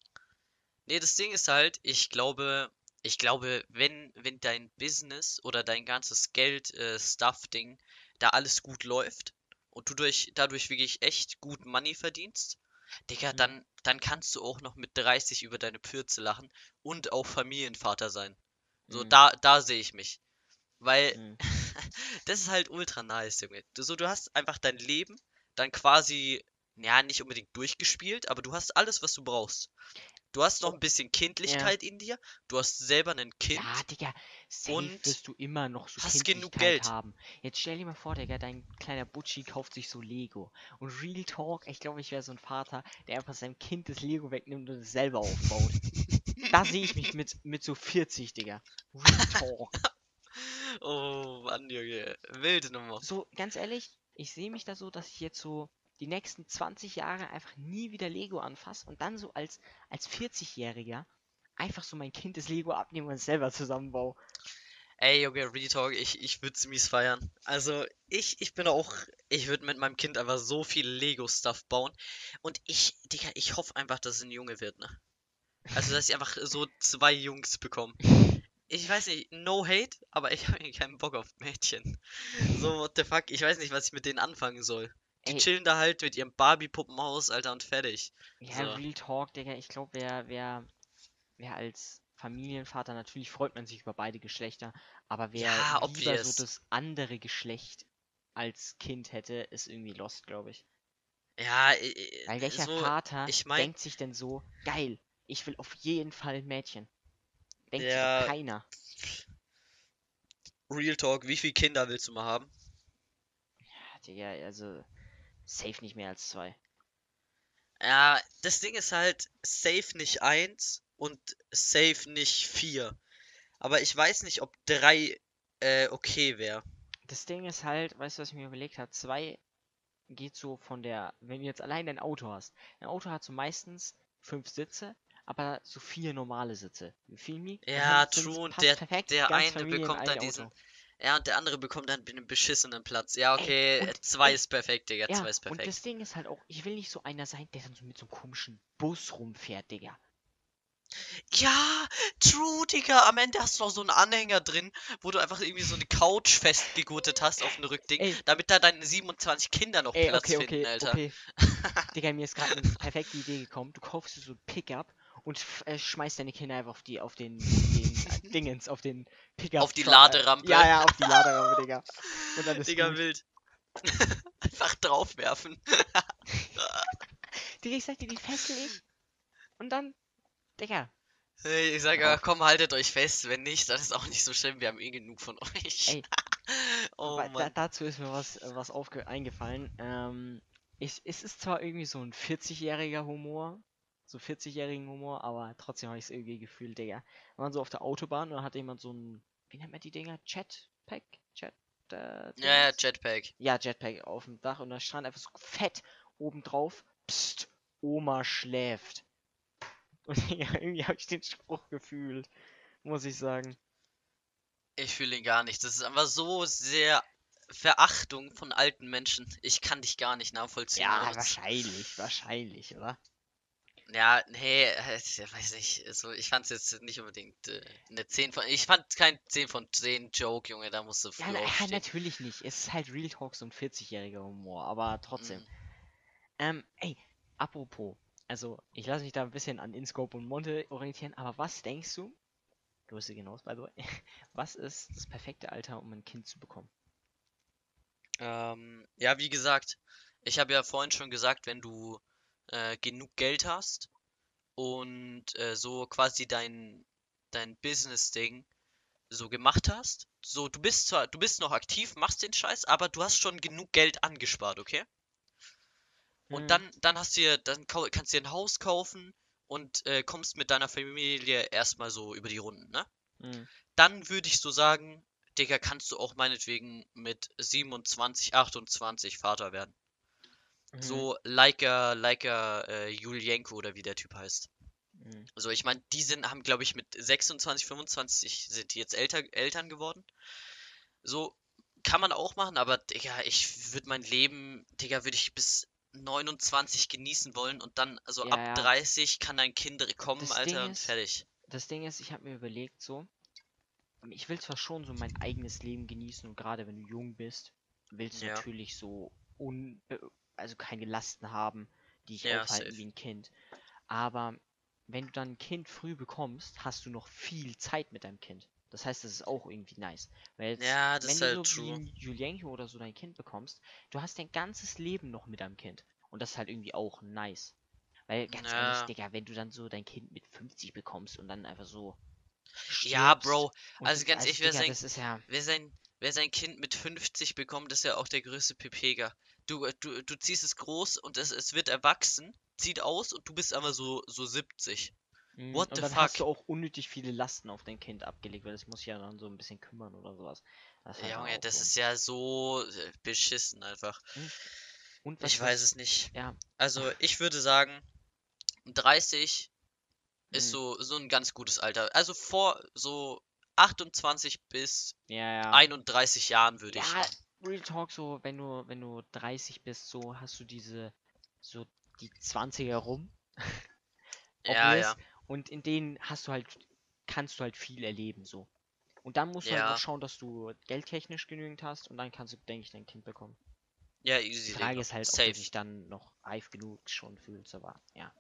Speaker 2: Nee, das Ding ist halt, ich glaube, ich glaube, wenn, wenn dein Business oder dein ganzes Geld, äh, da alles gut läuft und du durch, dadurch wirklich echt gut Money verdienst, Digga,
Speaker 1: Mhm.
Speaker 2: dann, dann kannst du auch noch mit 30 über deine Pürze lachen und auch Familienvater sein. So,
Speaker 1: Mhm.
Speaker 2: da, da sehe ich mich. Weil
Speaker 1: Mhm.
Speaker 2: das ist halt ultra nice, Junge. Du, so, du hast einfach dein Leben dann quasi, ja, nicht unbedingt durchgespielt, aber du hast alles, was du brauchst. Du hast noch ein bisschen Kindlichkeit in dir, du hast selber ein Kind.
Speaker 1: Ja, Digga, safe
Speaker 2: Und
Speaker 1: wirst du immer noch so
Speaker 2: hast genug Geld.
Speaker 1: haben. Jetzt stell dir mal vor, Digga, dein kleiner Butchi kauft sich so Lego. Und Real Talk, ich glaube, ich wäre so ein Vater, der einfach seinem Kind das Lego wegnimmt und es selber aufbaut. da sehe ich mich mit, mit so 40, Digga. Real Talk.
Speaker 2: Oh Mann, Junge. Wilde Nummer.
Speaker 1: So, ganz ehrlich, ich sehe mich da so, dass ich jetzt so die nächsten 20 Jahre einfach nie wieder Lego anfasse und dann so als, als 40-Jähriger einfach so mein Kind das Lego abnehme und selber zusammenbaue.
Speaker 2: Ey, Junge, Retalk, ich, ich würd's mies feiern. Also, ich, ich bin auch, ich würde mit meinem Kind einfach so viel Lego-Stuff bauen. Und ich, Digga, ich hoffe einfach, dass es ein Junge wird, ne? Also, dass ich einfach so zwei Jungs bekomme. Ich weiß nicht, no hate, aber ich habe keinen Bock auf Mädchen. So, what the fuck, ich weiß nicht, was ich mit denen anfangen soll. Die
Speaker 1: Ey.
Speaker 2: chillen da halt mit ihrem Barbie-Puppenhaus, Alter, und fertig.
Speaker 1: Ja,
Speaker 2: So.
Speaker 1: Real Talk, Digga, ich glaube, wer, wer, wer als Familienvater, natürlich freut man sich über beide Geschlechter, aber wer
Speaker 2: Ja,
Speaker 1: lieber
Speaker 2: obvious.
Speaker 1: so das andere Geschlecht als Kind hätte, ist irgendwie lost, glaube ich.
Speaker 2: Ja, äh,
Speaker 1: Weil welcher
Speaker 2: so,
Speaker 1: Vater
Speaker 2: ich mein-
Speaker 1: denkt sich denn so, geil, ich will auf jeden Fall ein Mädchen. Denkt sich
Speaker 2: Ja.
Speaker 1: doch keiner.
Speaker 2: Real Talk, wie viele Kinder willst du mal haben?
Speaker 1: Ja, Digga, also safe nicht mehr als zwei.
Speaker 2: Ja, das Ding ist halt, safe nicht eins und safe nicht vier. Aber ich weiß nicht, ob drei äh, okay wäre.
Speaker 1: Das Ding ist halt, weißt du, was ich mir überlegt habe? Zwei geht so von der, wenn du jetzt allein ein Auto hast. Ein Auto hat so meistens fünf Sitze, aber so vier normale Sitze. Dann
Speaker 2: Ja, true, und der-
Speaker 1: perfekt,
Speaker 2: der eine bekommt dann diesen
Speaker 1: Auto.
Speaker 2: Ja, und der andere bekommt dann einen beschissenen Platz. Ja,
Speaker 1: Ey,
Speaker 2: okay,
Speaker 1: und-
Speaker 2: äh, zwei
Speaker 1: ey,
Speaker 2: ist perfekt, Digga,
Speaker 1: Ja,
Speaker 2: zwei ist
Speaker 1: und
Speaker 2: perfekt.
Speaker 1: das Ding ist halt auch, ich will nicht so einer sein, der dann so mit so einem komischen Bus rumfährt, Digga.
Speaker 2: Ja, true, Digga, am Ende hast du noch so einen Anhänger drin, wo du einfach irgendwie so eine Couch festgegurtet hast auf dem Rückding,
Speaker 1: Ey.
Speaker 2: damit da deine 27 Kinder noch
Speaker 1: Ey,
Speaker 2: Platz
Speaker 1: okay,
Speaker 2: finden,
Speaker 1: okay,
Speaker 2: Alter.
Speaker 1: okay. Digga, mir ist gerade eine perfekte Idee gekommen. Du kaufst dir so ein Pickup und äh, schmeißt deine Kinder einfach auf die, auf den, den äh, Dingens, auf den Pickup.
Speaker 2: Auf die Laderampe.
Speaker 1: Ja, ja, auf die Laderampe, Digga. Und dann ist
Speaker 2: Digga,
Speaker 1: gut.
Speaker 2: wild. Einfach draufwerfen.
Speaker 1: Digga, ich sag dir, die fessel ich. Und dann, Digga,
Speaker 2: Hey, ich sag
Speaker 1: Ja.
Speaker 2: komm, haltet euch fest. Wenn nicht, dann ist auch nicht so schlimm. Wir haben eh genug von euch.
Speaker 1: Ey.
Speaker 2: oh
Speaker 1: da, dazu ist mir was, äh, was aufge eingefallen. Ähm, ich, es ist zwar irgendwie so ein 40-jähriger Humor, so 40-jährigen Humor, aber trotzdem habe ich es irgendwie gefühlt, Digga. Wir waren so auf der Autobahn und dann hatte jemand so ein, wie nennt man die Dinger? Jetpack? Jet, äh,
Speaker 2: Ja, ja? Jetpack.
Speaker 1: Ja, Jetpack auf dem Dach und da stand einfach so fett oben drauf, Psst, Oma schläft. Und Digga, irgendwie habe ich den Spruch gefühlt, muss ich sagen.
Speaker 2: Ich fühle ihn gar nicht. Das ist einfach so sehr Verachtung von alten Menschen. Ich kann dich gar nicht nachvollziehen.
Speaker 1: Ja,
Speaker 2: aber
Speaker 1: wahrscheinlich, wahrscheinlich, oder?
Speaker 2: Ja, nee, äh, ich weiß nicht. Also ich fand's jetzt nicht unbedingt äh, eine 10 von. Ich fand kein 10 von 10 Joke, Junge, da musst du
Speaker 1: Ja, na, ja, natürlich nicht. Es ist halt Real Talk, so ein 40-jähriger Humor, aber trotzdem.
Speaker 2: Mhm.
Speaker 1: Ähm, ey, apropos, also ich lasse mich da ein bisschen an Inscope und Monte orientieren, aber was denkst du? Grüße gehen raus, by the way. Was ist das perfekte Alter, um ein Kind zu bekommen?
Speaker 2: Ähm, ja, wie gesagt, ich habe ja vorhin schon gesagt, wenn du äh, genug Geld hast und äh, so quasi dein, dein Business-Ding so gemacht hast, so du bist zwar, du bist noch aktiv, machst den Scheiß, aber du hast schon genug Geld angespart, okay? Und
Speaker 1: Mhm.
Speaker 2: dann, dann hast du dann kannst du dir ein Haus kaufen und äh, kommst mit deiner Familie erstmal so über die Runden, ne?
Speaker 1: Mhm.
Speaker 2: Dann würde ich so sagen, Digga, kannst du auch meinetwegen mit 27, 28 Vater werden.
Speaker 1: Mhm.
Speaker 2: So like a, like a, äh, Julienko oder wie der Typ heißt.
Speaker 1: Mhm.
Speaker 2: Also ich meine, die sind, haben glaube ich mit 26, 25 sind die jetzt älter, Eltern geworden. So kann man auch machen, aber Digga, ich würde mein Leben, Digga, würde ich bis 29 genießen wollen und dann, also
Speaker 1: Ja,
Speaker 2: ab
Speaker 1: ja.
Speaker 2: 30 kann dein Kind kommen,
Speaker 1: Das Ding
Speaker 2: Alter, und
Speaker 1: ist-
Speaker 2: fertig.
Speaker 1: Das Ding ist, ich habe mir überlegt, so, ich will zwar schon so mein eigenes Leben genießen und gerade wenn du jung bist, willst du
Speaker 2: Ja.
Speaker 1: natürlich so un, äh, also keine Lasten haben, die dich
Speaker 2: Ja,
Speaker 1: aufhalten
Speaker 2: safe.
Speaker 1: wie ein Kind. Aber wenn du dann ein Kind früh bekommst, hast du noch viel Zeit mit deinem Kind. Das heißt, das ist auch irgendwie nice. Weil jetzt,
Speaker 2: Ja, das
Speaker 1: wenn
Speaker 2: ist
Speaker 1: du
Speaker 2: halt
Speaker 1: so wie
Speaker 2: true.
Speaker 1: ein Julienko oder so dein Kind bekommst, du hast dein ganzes Leben noch mit deinem Kind. Und das ist halt irgendwie auch nice. Weil ganz ehrlich,
Speaker 2: Ja.
Speaker 1: Digga, wenn du dann so dein Kind mit 50 bekommst und dann einfach so
Speaker 2: Ja, Bro, also ganz ehrlich, wer sein-
Speaker 1: ja,
Speaker 2: Wer sein, wer sein Kind mit 50 bekommt, ist ja auch der größte Pepeger. Du, äh, du, du ziehst es groß und es, es wird erwachsen, zieht aus und du bist aber so, so 70.
Speaker 1: mm,
Speaker 2: What
Speaker 1: und
Speaker 2: the
Speaker 1: dann hast
Speaker 2: fuck?
Speaker 1: du auch unnötig viele Lasten auf dein Kind abgelegt, weil das muss ja dann so ein bisschen kümmern oder sowas. Das dann
Speaker 2: Junge, das
Speaker 1: so.
Speaker 2: ist ja so äh, beschissen einfach.
Speaker 1: Und was
Speaker 2: Ich weiß es nicht.
Speaker 1: Ja,
Speaker 2: Also ich würde sagen, 30 ist
Speaker 1: mm,
Speaker 2: so, so ein ganz gutes Alter. Also vor so 28 bis
Speaker 1: ja, ja.
Speaker 2: 31 Jahren würde ich.
Speaker 1: Real Talk, so, wenn du, wenn du 30 bist, so hast du diese, so die 20er rum.
Speaker 2: Ja, ja.
Speaker 1: Und in denen hast du halt, kannst du halt viel erleben, so. Und dann musst du halt
Speaker 2: Ja.
Speaker 1: noch schauen, dass du geldtechnisch genügend hast und dann kannst du, denke ich, dein Kind bekommen.
Speaker 2: Ja,
Speaker 1: Die
Speaker 2: easy,
Speaker 1: Frage
Speaker 2: Digga.
Speaker 1: ist halt, ob
Speaker 2: Safe.
Speaker 1: du dich dann noch reif genug schon fühlst, aber ja.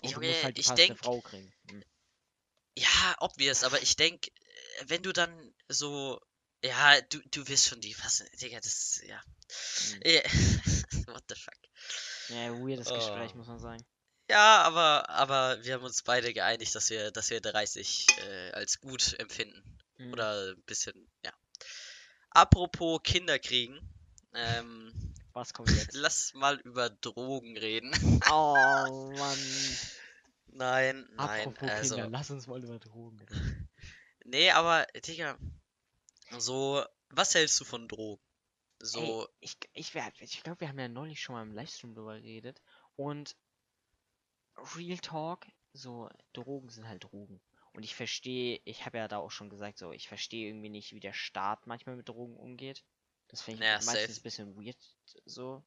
Speaker 1: Und du
Speaker 2: Junge,
Speaker 1: musst halt die
Speaker 2: ich
Speaker 1: passende
Speaker 2: denk-
Speaker 1: Frau kriegen. Hm.
Speaker 2: Ja, obvious, aber ich denke, wenn du dann so, ja, du, du wirst schon die passen, Digga, das, ja.
Speaker 1: Hm.
Speaker 2: Eh, What the fuck.
Speaker 1: Ja, weirdes Gespräch,
Speaker 2: Oh.
Speaker 1: muss man sagen.
Speaker 2: Ja, aber, aber wir haben uns beide geeinigt, dass wir, dass wir 30 äh, als gut empfinden.
Speaker 1: Hm.
Speaker 2: Oder ein bisschen, ja. Apropos Kinder kriegen, ähm,
Speaker 1: Was kommt jetzt?
Speaker 2: lass mal über Drogen reden.
Speaker 1: oh, Mann.
Speaker 2: Nein, nein,
Speaker 1: Apropos
Speaker 2: also,
Speaker 1: Kinder, lass uns mal über Drogen reden.
Speaker 2: nee, aber, Digga, so, was hältst du von Drogen? So,
Speaker 1: Ey, ich, ich, ich glaube, wir haben ja neulich schon mal im Livestream drüber geredet. Und Real Talk, so Drogen sind halt Drogen. Und ich verstehe, ich habe ja da auch schon gesagt, so, ich verstehe irgendwie nicht, wie der Staat manchmal mit Drogen umgeht. Das finde ich
Speaker 2: Ja,
Speaker 1: meistens
Speaker 2: safe.
Speaker 1: ein bisschen weird so.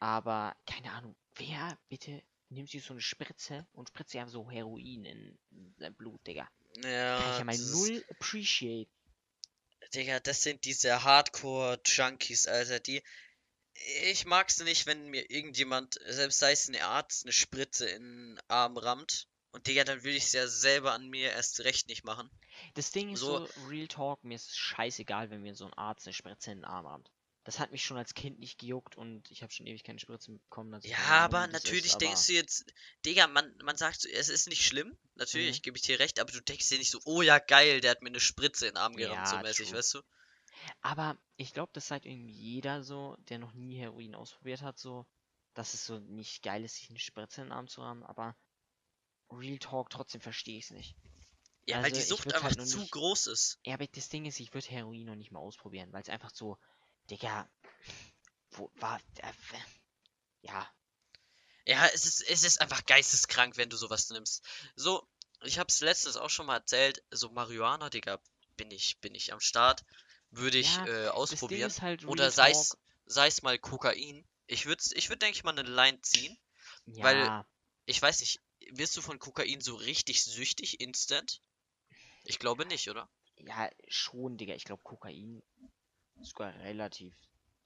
Speaker 1: Aber, keine Ahnung, wer bitte nimmt sich so eine Spritze und spritzt sich einfach so Heroin in sein Blut, Digga?
Speaker 2: ja,
Speaker 1: Kann ich ja mal null appreciate.
Speaker 2: Digga, das sind diese Hardcore-Junkies, Alter, die. Ich mag's nicht, wenn mir irgendjemand, selbst sei es ein Arzt, eine Spritze in den Arm rammt. Und Digga, dann will ich's ja selber an mir erst recht nicht machen.
Speaker 1: Das Ding ist
Speaker 2: So-
Speaker 1: so, Real Talk, mir ist scheißegal, wenn mir so ein Arzt eine Spritze in den Arm rammt. Das hat mich schon als Kind nicht gejuckt und ich habe schon ewig keine Spritze bekommen. Also
Speaker 2: Ja, aber natürlich
Speaker 1: ist, aber
Speaker 2: denkst du jetzt, Digga, man, man sagt so, es ist nicht schlimm. Natürlich,
Speaker 1: Mhm.
Speaker 2: gebe ich dir recht, aber du denkst dir nicht so, oh ja, geil, der hat mir eine Spritze in den Arm gerammt, so
Speaker 1: Ja,
Speaker 2: mäßig,
Speaker 1: true.
Speaker 2: weißt du?
Speaker 1: Aber ich glaube, das sagt irgendwie jeder so, der noch nie Heroin ausprobiert hat, so, dass es so nicht geil ist, sich eine Spritze in den Arm zu rammen, aber Real Talk, trotzdem verstehe ich es nicht.
Speaker 2: Ja, weil
Speaker 1: Also,
Speaker 2: die
Speaker 1: ich
Speaker 2: Sucht
Speaker 1: würd's
Speaker 2: einfach
Speaker 1: halt
Speaker 2: zu
Speaker 1: nicht-
Speaker 2: groß ist.
Speaker 1: Ja, aber das Ding ist, ich würde Heroin noch nicht mal ausprobieren, weil es einfach so, Digga, wo war, äh, ja,
Speaker 2: Ja, es ist, es ist einfach geisteskrank, wenn du sowas nimmst. So, ich hab's letztens auch schon mal erzählt, so Marihuana, Digga, bin ich, bin ich am Start. Würde ich
Speaker 1: Ja,
Speaker 2: äh, ausprobieren.
Speaker 1: halt
Speaker 2: Oder sei's,
Speaker 1: Talk,
Speaker 2: sei's mal Kokain. Ich würde, ich würd, denke ich mal, eine Line ziehen.
Speaker 1: ja,
Speaker 2: weil ich weiß nicht, wirst du von Kokain so richtig süchtig instant? Ich glaube nicht, oder?
Speaker 1: Ja, schon, Digga. Ich glaube, Kokain sogar relativ,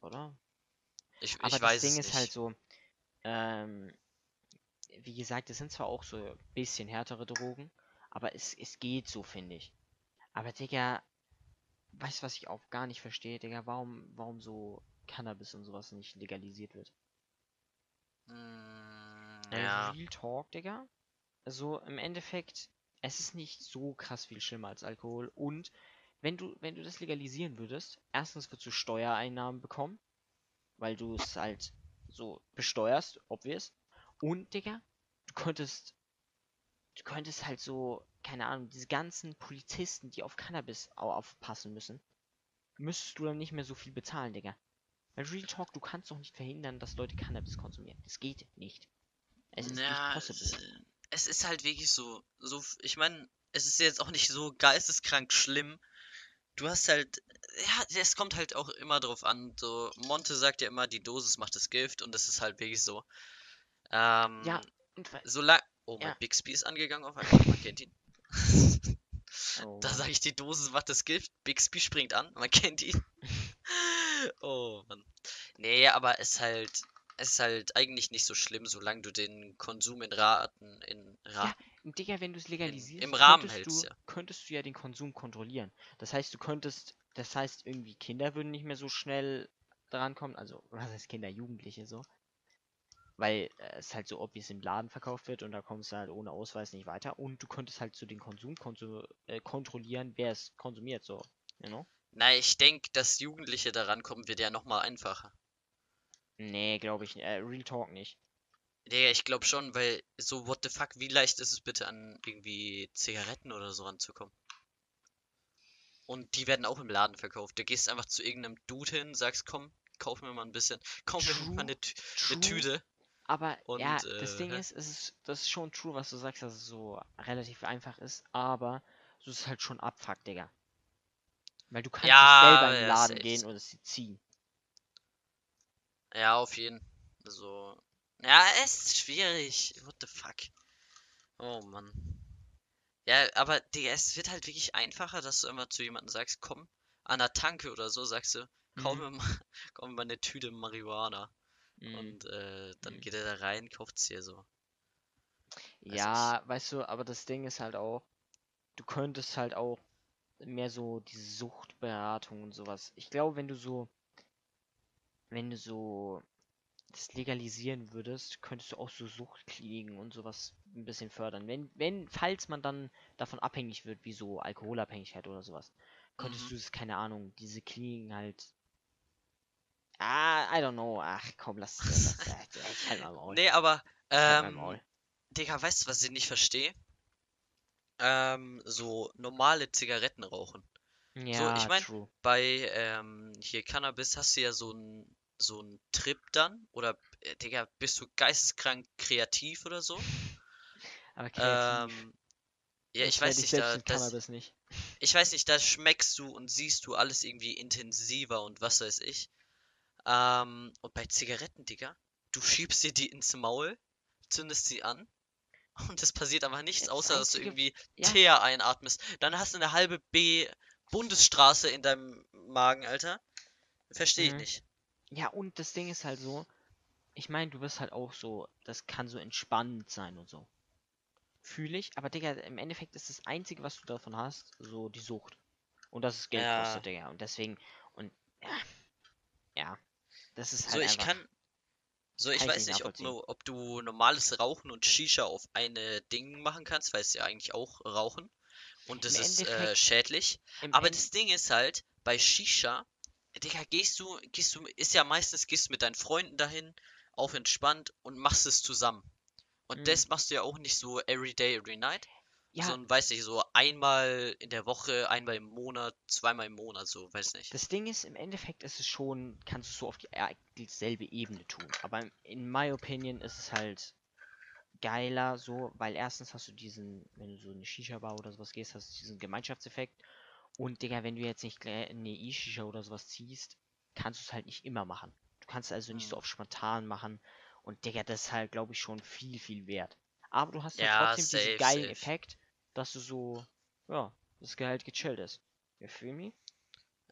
Speaker 1: oder?
Speaker 2: Ich,
Speaker 1: Aber
Speaker 2: ich
Speaker 1: das Ding ist
Speaker 2: nicht.
Speaker 1: halt so, ähm, wie gesagt, es sind zwar auch so ein bisschen härtere Drogen, aber es, es geht so, finde ich. Aber, Digga, weißt du, was ich auch gar nicht verstehe, Digga? Warum, warum so Cannabis und sowas nicht legalisiert wird?
Speaker 2: Mm,
Speaker 1: Also
Speaker 2: ja.
Speaker 1: Real Talk, Digga. Also im Endeffekt, es ist nicht so krass viel schlimmer als Alkohol. Und wenn du, wenn du das legalisieren würdest, erstens würdest du Steuereinnahmen bekommen, weil du es halt so besteuerst, obvious. Und, Digga, du könntest, du könntest halt so, keine Ahnung, diese ganzen Polizisten, die auf Cannabis au- aufpassen müssen, müsstest du dann nicht mehr so viel bezahlen, Digga. Weil Real Talk, du kannst doch nicht verhindern, dass Leute Cannabis konsumieren. Das geht nicht. Es ist
Speaker 2: Ja,
Speaker 1: nicht possible.
Speaker 2: es- ist halt wirklich so, so, ich meine, es ist jetzt auch nicht so geisteskrank schlimm. Du hast halt, ja, es kommt halt auch immer drauf an. So, Monte sagt ja immer, die Dosis macht das Gift und das ist halt wirklich so. Ähm,
Speaker 1: Ja,
Speaker 2: solange, oh, mein
Speaker 1: Ja.
Speaker 2: Bixby ist angegangen auf einmal, man kennt ihn.
Speaker 1: oh
Speaker 2: Da sage ich, die Dosis macht das Gift, Bixby springt an, man kennt ihn. Oh Mann. Nee, aber es ist halt, es ist halt eigentlich nicht so schlimm, solange du den Konsum in Raten, in Ra
Speaker 1: Und Digga, wenn du es legalisierst,
Speaker 2: im Rahmen
Speaker 1: könntest du,
Speaker 2: ja.
Speaker 1: könntest du ja den Konsum kontrollieren. Das heißt, du könntest, das heißt, irgendwie Kinder würden nicht mehr so schnell drankommen. Also, was heißt Kinder, Jugendliche so. Weil äh, es halt so obvious im Laden verkauft wird und da kommst du halt ohne Ausweis nicht weiter. Und du könntest halt so den Konsum konsu äh, kontrollieren, wer es konsumiert, so. You know?
Speaker 2: Na, ich denke, dass Jugendliche daran kommen, wird ja nochmal einfacher.
Speaker 1: Nee, glaube ich, äh, Real Talk nicht.
Speaker 2: Digga, ich glaube schon, weil so, what the fuck, wie leicht ist es bitte an irgendwie Zigaretten oder so ranzukommen? Und die werden auch im Laden verkauft. Du gehst einfach zu irgendeinem Dude hin, sagst, komm, kauf mir mal ein bisschen, kauf mir mal eine, eine
Speaker 1: True,
Speaker 2: Tüte.
Speaker 1: Aber ja,
Speaker 2: Und,
Speaker 1: das
Speaker 2: äh,
Speaker 1: Ding
Speaker 2: hä?
Speaker 1: ist, es ist, das ist schon true, was du sagst, dass es so relativ einfach ist, aber so ist halt schon Abfuck, Digga. Weil du kannst
Speaker 2: Ja,
Speaker 1: nicht selber in den
Speaker 2: ja,
Speaker 1: Laden gehen und es ziehen.
Speaker 2: Ja, auf jeden. Also, ja, es ist schwierig. What the fuck? Oh Mann. Ja, aber Digga, es wird halt wirklich einfacher, dass du immer zu jemandem sagst, komm, an der Tanke oder so, sagst du, kauf
Speaker 1: Mhm.
Speaker 2: mal, mir mal eine Tüte Marihuana.
Speaker 1: Mhm.
Speaker 2: Und äh, dann
Speaker 1: Mhm.
Speaker 2: geht er da rein, kauft's dir so. weiß
Speaker 1: Ja, weißt du, aber das Ding ist halt auch, du könntest halt auch mehr so diese Suchtberatung und sowas. Ich glaube, wenn du so, wenn du so das legalisieren würdest, könntest du auch so Suchtkliniken und sowas ein bisschen fördern. Wenn, wenn, falls man dann davon abhängig wird, wie so Alkoholabhängigkeit oder sowas, könntest
Speaker 2: Mhm.
Speaker 1: du das, keine Ahnung, diese Kliniken halt. Ah, I don't know. Ach komm, lass es. Ich halt mal Maul.
Speaker 2: Nee, aber,
Speaker 1: Ich halt
Speaker 2: ähm,
Speaker 1: Maul.
Speaker 2: Digga, weißt du, was ich nicht verstehe? Ähm, so normale Zigaretten rauchen.
Speaker 1: Ja,
Speaker 2: ich mein,
Speaker 1: true.
Speaker 2: bei ähm, hier Cannabis hast du ja so einen so einen Trip dann oder äh, Digga, bist du geisteskrank kreativ oder so?
Speaker 1: Aber kreativ.
Speaker 2: Ähm, ja, ich
Speaker 1: werd
Speaker 2: weiß nicht, da, das,
Speaker 1: nicht.
Speaker 2: ich weiß nicht, da schmeckst du und siehst du alles irgendwie intensiver und was weiß ich. Ähm, und bei Zigaretten, Digga, du schiebst dir die ins Maul, zündest sie an und es passiert aber nichts, außer dass du irgendwie
Speaker 1: ja.
Speaker 2: Teer einatmest. Dann hast du eine halbe B Bundesstraße in deinem Magen, Alter. Verstehe ich
Speaker 1: Mhm.
Speaker 2: nicht.
Speaker 1: Ja, und das Ding ist halt so, ich meine, du wirst halt auch so, das kann so entspannend sein und so. Fühle ich, aber Digga, im Endeffekt ist das Einzige, was du davon hast, so die Sucht. Und das ist Geld
Speaker 2: Ja.
Speaker 1: kostet, Digga. Und deswegen, und ja, ja, das ist halt
Speaker 2: So, ich kann. So, ich weiß
Speaker 1: nicht
Speaker 2: ob, ob du normales Rauchen und Shisha auf eine Ding machen kannst, weil es ja eigentlich auch Rauchen. Und das
Speaker 1: Im
Speaker 2: ist äh, schädlich. Aber
Speaker 1: End-
Speaker 2: das Ding ist halt, bei Shisha, Digga, gehst du, gehst du, ist ja meistens, gehst du mit deinen Freunden dahin, auf entspannt und machst es zusammen. Und
Speaker 1: Mhm.
Speaker 2: das machst du ja auch nicht so every day, every night,
Speaker 1: ja,
Speaker 2: sondern, weiß nicht, so einmal in der Woche, einmal im Monat, zweimal im Monat, so, weiß nicht.
Speaker 1: Das Ding ist, im Endeffekt ist es schon, kannst du so auf die dieselbe Ebene tun. Aber in my opinion ist es halt geiler so, weil erstens hast du diesen, wenn du so eine Shisha-Bar oder sowas gehst, hast du diesen Gemeinschaftseffekt. Und Digga, wenn du jetzt nicht gleich eine E-Shisha oder sowas ziehst, kannst du es halt nicht immer machen. Du kannst also nicht so
Speaker 2: Mhm.
Speaker 1: auf spontan machen. Und Digga, das ist halt, glaube ich, schon viel, viel wert. aber du hast halt
Speaker 2: Ja,
Speaker 1: trotzdem diesen
Speaker 2: safe,
Speaker 1: geilen
Speaker 2: safe.
Speaker 1: Effekt, dass du so, ja, das Gehalt gechillt ist. You feel me?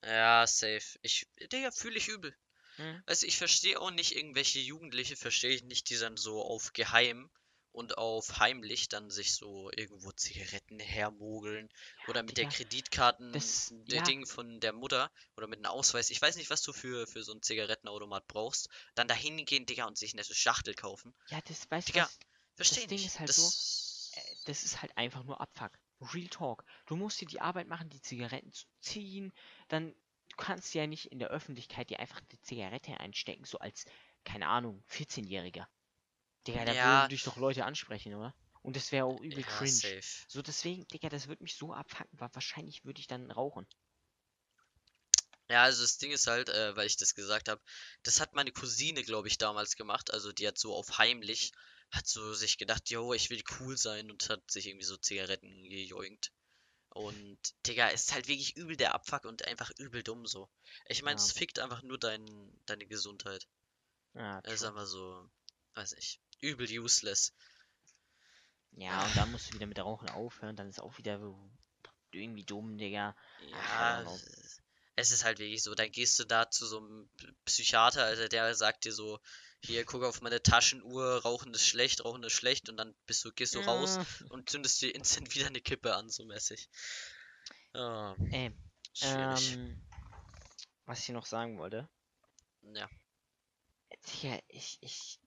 Speaker 2: Ja, safe. Ich, Digga, fühle ich übel.
Speaker 1: Hm?
Speaker 2: Du, ich verstehe auch nicht irgendwelche Jugendliche, verstehe ich nicht, die dann so auf geheim und auf heimlich dann sich so irgendwo Zigaretten hermogeln oder mit der Kreditkarten
Speaker 1: das-
Speaker 2: der
Speaker 1: ja.
Speaker 2: Ding von der Mutter oder mit einem Ausweis. Ich weiß nicht, was du für, für so einen Zigarettenautomat brauchst. Dann dahin gehen, Digga, und sich eine Schachtel kaufen.
Speaker 1: Ja, das, weißt du
Speaker 2: Digga? Verstehe
Speaker 1: Ding
Speaker 2: nicht.
Speaker 1: ist halt
Speaker 2: das,
Speaker 1: Äh, Das ist halt einfach nur Abfuck. Real Talk. Du musst dir die Arbeit machen, die Zigaretten zu ziehen, dann du kannst ja nicht in der Öffentlichkeit dir einfach die Zigarette einstecken, so als, keine Ahnung, 14-Jähriger. Digga, da
Speaker 2: Ja.
Speaker 1: würden dich doch Leute ansprechen, oder? Und das wäre auch übel
Speaker 2: ja,
Speaker 1: cringe.
Speaker 2: safe.
Speaker 1: So deswegen, Digga, das würde mich so abfucken, weil wahrscheinlich würde ich dann rauchen.
Speaker 2: Ja, also das Ding ist halt, äh, weil ich das gesagt habe, das hat meine Cousine, glaube ich, damals gemacht. Also die hat so auf heimlich, hat so sich gedacht, yo, ich will cool sein und hat sich irgendwie so Zigaretten gejoinkt. Und, Digga, ist halt wirklich übel der Abfuck und einfach übel dumm so. Ich meine,
Speaker 1: Ja.
Speaker 2: es fickt einfach nur dein, deine Gesundheit.
Speaker 1: Ja,
Speaker 2: Es ist einfach so, weiß ich, übel useless.
Speaker 1: ja, und dann musst du wieder mit Rauchen aufhören, dann ist auch wieder irgendwie dumm, Digga.
Speaker 2: Ja, es- ist halt wirklich so. Dann gehst du da zu so einem Psychiater, also der sagt dir so, hier, guck auf meine Taschenuhr, Rauchen ist schlecht, Rauchen ist schlecht und dann bist du, gehst du raus
Speaker 1: Ja.
Speaker 2: und zündest dir instant wieder eine Kippe an, so mäßig. Ja,
Speaker 1: Ey,
Speaker 2: schwierig.
Speaker 1: ähm, was ich noch sagen wollte.
Speaker 2: Ja.
Speaker 1: Digga, ich, ich.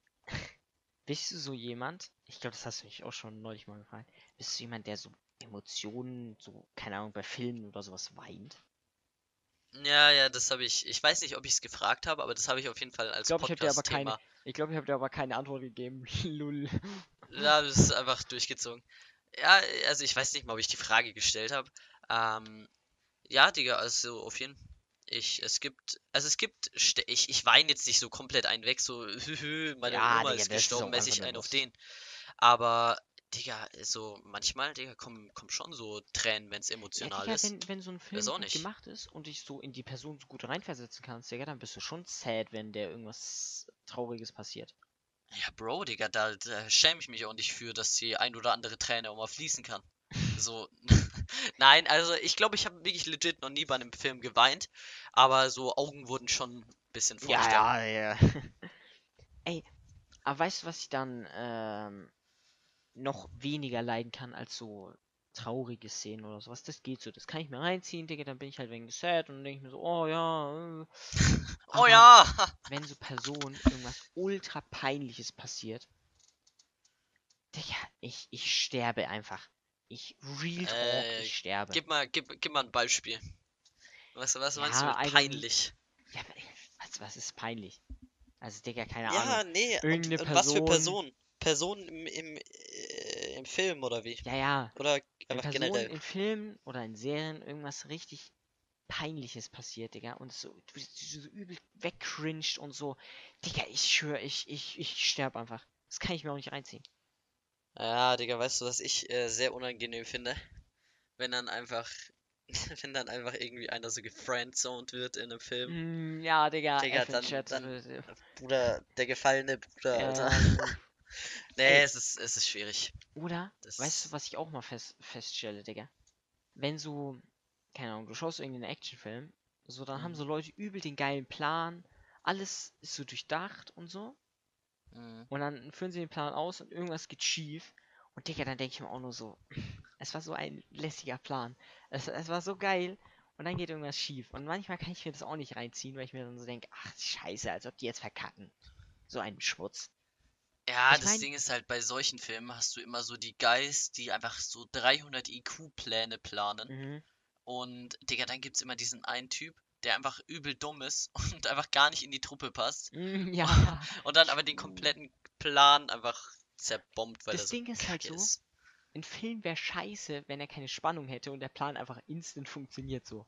Speaker 1: Bist du so jemand? Ich glaube, das hast du mich auch schon neulich mal gefragt. Bist du jemand, der so Emotionen, so, keine Ahnung, bei Filmen oder sowas weint?
Speaker 2: Ja, ja, das habe ich. Ich weiß nicht, ob ich es gefragt habe, aber das habe ich auf jeden Fall als
Speaker 1: Ich aber
Speaker 2: Podcast-Thema.
Speaker 1: Ich glaube, ich habe dir aber keine Antwort gegeben. Lull.
Speaker 2: Ja, das ist einfach durchgezogen. Ja, also ich weiß nicht mal, ob ich die Frage gestellt habe. Ähm, ja, Digga, also auf jeden Ich, es gibt, also es gibt, ich, ich weine jetzt nicht so komplett einen weg, so, meine
Speaker 1: Ja,
Speaker 2: Oma
Speaker 1: Digga,
Speaker 2: ist gestorben, mäßig
Speaker 1: einfach
Speaker 2: einen auf den. Aber, Digga, so manchmal, Digga, kommen, kommen schon so Tränen, wenn es
Speaker 1: Ja,
Speaker 2: emotional
Speaker 1: Digga,
Speaker 2: ist.
Speaker 1: wenn, wenn so ein Film gut
Speaker 2: nicht.
Speaker 1: gemacht ist und dich so in die Person so gut reinversetzen kannst, Digga, dann bist du schon sad, wenn der irgendwas Trauriges passiert.
Speaker 2: Ja, Bro, Digga, da, da schäme ich mich auch nicht für, dass die ein oder andere Träne auch mal fließen kann. So, nein, also ich glaube, ich habe wirklich legit noch nie bei einem Film geweint, aber so Augen wurden schon ein bisschen feuchter.
Speaker 1: Ja, ja, ja. Ey, aber weißt du, was ich dann ähm, noch weniger leiden kann als so traurige Szenen oder sowas? Das geht so. Das kann ich mir reinziehen, Digga, dann bin ich halt wegen sad und denke ich mir so, oh ja. Äh.
Speaker 2: Oh ja!
Speaker 1: Wenn so Personen irgendwas ultra peinliches passiert, Digga, ich, ich sterbe einfach. Ich real talk,
Speaker 2: Äh,
Speaker 1: ich sterbe.
Speaker 2: Gib mal, gib, gib mal ein Beispiel. Was, was meinst du
Speaker 1: Ja,
Speaker 2: mit
Speaker 1: also-
Speaker 2: peinlich?
Speaker 1: Ja, was, was ist peinlich? Also, Digga, keine
Speaker 2: Ja,
Speaker 1: Ahnung.
Speaker 2: nee, und,
Speaker 1: Irgendeine
Speaker 2: und was für
Speaker 1: Person-
Speaker 2: Personen? Personen im, im, äh, im Film oder wie?
Speaker 1: Ja, ja.
Speaker 2: Oder einfach
Speaker 1: Personen
Speaker 2: generell?
Speaker 1: in Filmen oder in Serien irgendwas richtig Peinliches passiert, Digga, und so, du, du so übel wegcringed und so, Digga, ich schwöre, ich, ich, ich sterbe einfach. Das kann ich mir auch nicht reinziehen.
Speaker 2: Ja, Digga, weißt du, was ich äh, sehr unangenehm finde? Wenn dann einfach, wenn dann einfach irgendwie einer so gefriendzoned wird in einem Film.
Speaker 1: Mm, ja, Digga,
Speaker 2: Digga, dann- dann- Bruder, der gefallene Bruder,
Speaker 1: äh,
Speaker 2: Alter. Nee,
Speaker 1: Ey.
Speaker 2: es ist, es ist schwierig.
Speaker 1: Oder,
Speaker 2: Das-
Speaker 1: weißt du, was ich auch mal fest, feststelle, Digga? Wenn so, keine Ahnung, du schaust irgendeinen Actionfilm, so, dann haben
Speaker 2: Mhm.
Speaker 1: so Leute übel den geilen Plan, alles ist so durchdacht und so,
Speaker 2: Mhm.
Speaker 1: und dann führen sie den Plan aus und irgendwas geht schief. Und Digga, dann denke ich mir auch nur so, es war so ein lässiger Plan. Es, es war so geil. Und dann geht irgendwas schief. Und manchmal kann ich mir das auch nicht reinziehen, weil ich mir dann so denke, ach scheiße, als ob die jetzt verkacken. So ein Schmutz.
Speaker 2: Ja,
Speaker 1: Ich
Speaker 2: das
Speaker 1: mein-
Speaker 2: Ding ist halt, bei solchen Filmen hast du immer so die Guys, die einfach so 300 IQ-Pläne planen.
Speaker 1: Mhm.
Speaker 2: Und, Digga, dann gibt's immer diesen einen Typ, der einfach übel dumm ist und einfach gar nicht in die Truppe passt.
Speaker 1: Mm, ja,
Speaker 2: Und dann aber den kompletten Plan einfach zerbombt, weil
Speaker 1: Das
Speaker 2: er so
Speaker 1: Ding ist halt so,
Speaker 2: ist.
Speaker 1: ein Film wäre scheiße, wenn er keine Spannung hätte und der Plan einfach instant funktioniert so.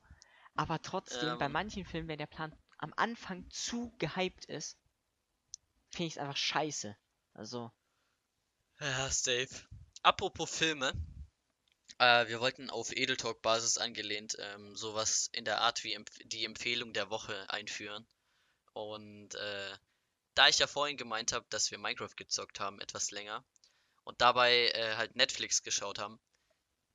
Speaker 1: Aber trotzdem, bei
Speaker 2: Ähm.
Speaker 1: manchen Filmen, wenn der Plan am Anfang zu gehypt ist, finde ich es einfach scheiße. Also,
Speaker 2: Ja, safe. Apropos Filme. Äh, wir wollten auf Edel Talk Basis angelehnt ähm, sowas in der Art wie empf die Empfehlung der Woche einführen. Und äh, da ich ja vorhin gemeint habe, dass wir Minecraft gezockt haben, etwas länger, und dabei äh, halt Netflix geschaut haben,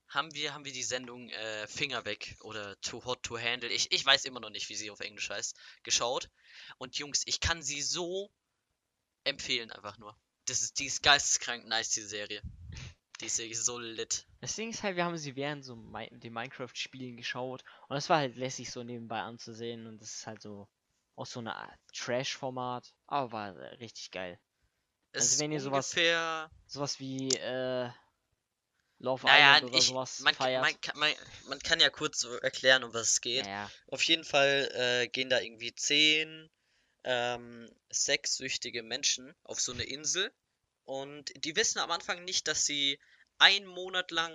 Speaker 2: haben wir, haben wir die Sendung äh, Finger weg oder Too Hot to Handle, ich, ich weiß immer noch nicht, wie sie auf Englisch heißt, geschaut. Und Jungs, ich kann sie so empfehlen einfach nur. Das ist, die ist geisteskrank nice, die Serie. Die wirklich so lit.
Speaker 1: Das Ding ist halt, wir haben sie während so Mi den Minecraft-Spielen geschaut und es war halt lässig so nebenbei anzusehen und das ist halt so auch so eine Art Trash-Format, aber war richtig geil.
Speaker 2: Es
Speaker 1: Also
Speaker 2: ist
Speaker 1: wenn ihr sowas-
Speaker 2: ungefähr,
Speaker 1: Sowas wie äh, Love
Speaker 2: naja,
Speaker 1: Island oder
Speaker 2: ich,
Speaker 1: sowas
Speaker 2: man,
Speaker 1: feiert.
Speaker 2: man, kann, man, man kann ja kurz so erklären, um was es geht.
Speaker 1: ja,
Speaker 2: Auf jeden Fall äh, gehen da irgendwie zehn ähm, sexsüchtige Menschen auf so eine Insel und die wissen am Anfang nicht, dass sie einen Monat lang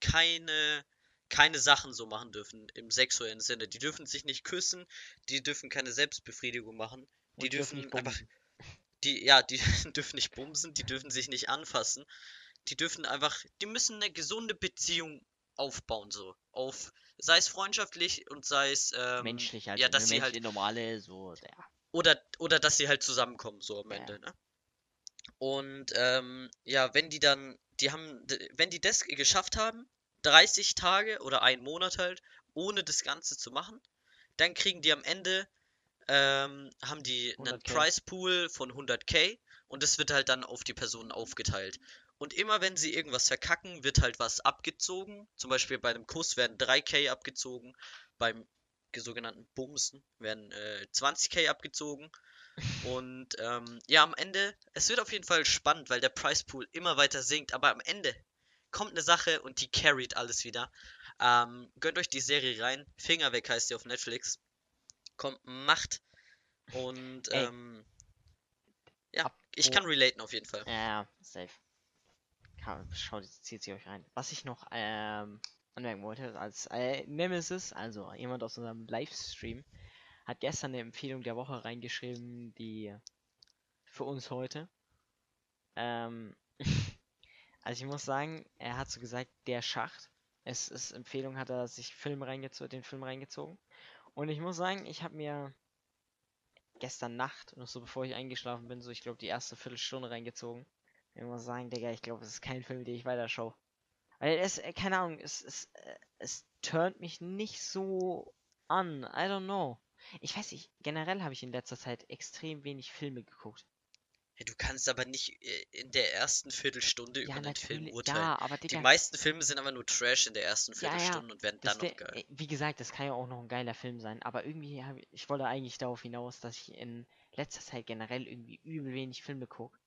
Speaker 2: keine, keine Sachen so machen dürfen im sexuellen Sinne. Die dürfen sich nicht küssen, die dürfen keine Selbstbefriedigung machen, die
Speaker 1: und dürfen
Speaker 2: dürfen
Speaker 1: nicht
Speaker 2: einfach,
Speaker 1: bumsen.
Speaker 2: die, ja, die dürfen nicht bumsen, die dürfen sich nicht anfassen, die dürfen einfach, die müssen eine gesunde Beziehung aufbauen, so. Auf, sei es freundschaftlich und sei es, ähm,
Speaker 1: menschlich halt,
Speaker 2: ja, dass sie halt
Speaker 1: normale, so, ja.
Speaker 2: oder, oder dass sie halt zusammenkommen, so am
Speaker 1: Ja.
Speaker 2: Ende, ne? Und ähm, ja, wenn die dann, die haben, wenn die das geschafft haben, 30 Tage oder einen Monat halt, ohne das Ganze zu machen, dann kriegen die am Ende, ähm, haben die einen
Speaker 1: 100K.
Speaker 2: Price Pool von 100k und das wird halt dann auf die Personen aufgeteilt. Und immer wenn sie irgendwas verkacken, wird halt was abgezogen. Zum Beispiel bei einem Kuss werden 3k abgezogen, beim sogenannten Bumsen werden äh, 20k abgezogen. Und ähm, ja, am Ende, es wird auf jeden Fall spannend, weil der Price Pool immer weiter sinkt. Aber am Ende kommt eine Sache und die carried alles wieder. Ähm, gönnt euch die Serie rein. Finger weg heißt die auf Netflix. Kommt, macht. Und ähm, ja, ich kann relaten auf jeden Fall.
Speaker 1: Ja, safe. Schaut, zieht sie euch rein. Was ich noch ähm, anmerken wollte, als äh, Nemesis, also jemand aus unserem Livestream, hat gestern eine Empfehlung der Woche reingeschrieben, die für uns heute. Ähm, also ich muss sagen, er hat so gesagt, der Schacht. Es ist Empfehlung, hat er sich Film reingezo den Film reingezogen. Und ich muss sagen, ich habe mir gestern Nacht, noch so bevor ich eingeschlafen bin, so ich glaube die erste Viertelstunde reingezogen. Ich muss sagen, Digga, ich glaube, es ist kein Film, den ich weiter schaue. Weil es, äh, keine Ahnung, es, es, äh, es turnt mich nicht so an. I don't know. Ich weiß nicht, generell habe ich in letzter Zeit extrem wenig Filme geguckt.
Speaker 2: Ja, du kannst aber nicht äh, in der ersten Viertelstunde über
Speaker 1: Ja,
Speaker 2: einen Film urteilen.
Speaker 1: Ja, aber
Speaker 2: Die
Speaker 1: Digga,
Speaker 2: meisten Filme sind aber nur Trash in der ersten Viertelstunde und werden dann noch geil.
Speaker 1: äh, wie gesagt, das kann ja auch noch ein geiler Film sein. Aber irgendwie habe ich, ich wollte eigentlich darauf hinaus, dass ich in letzter Zeit generell irgendwie übel wenig Filme gucke.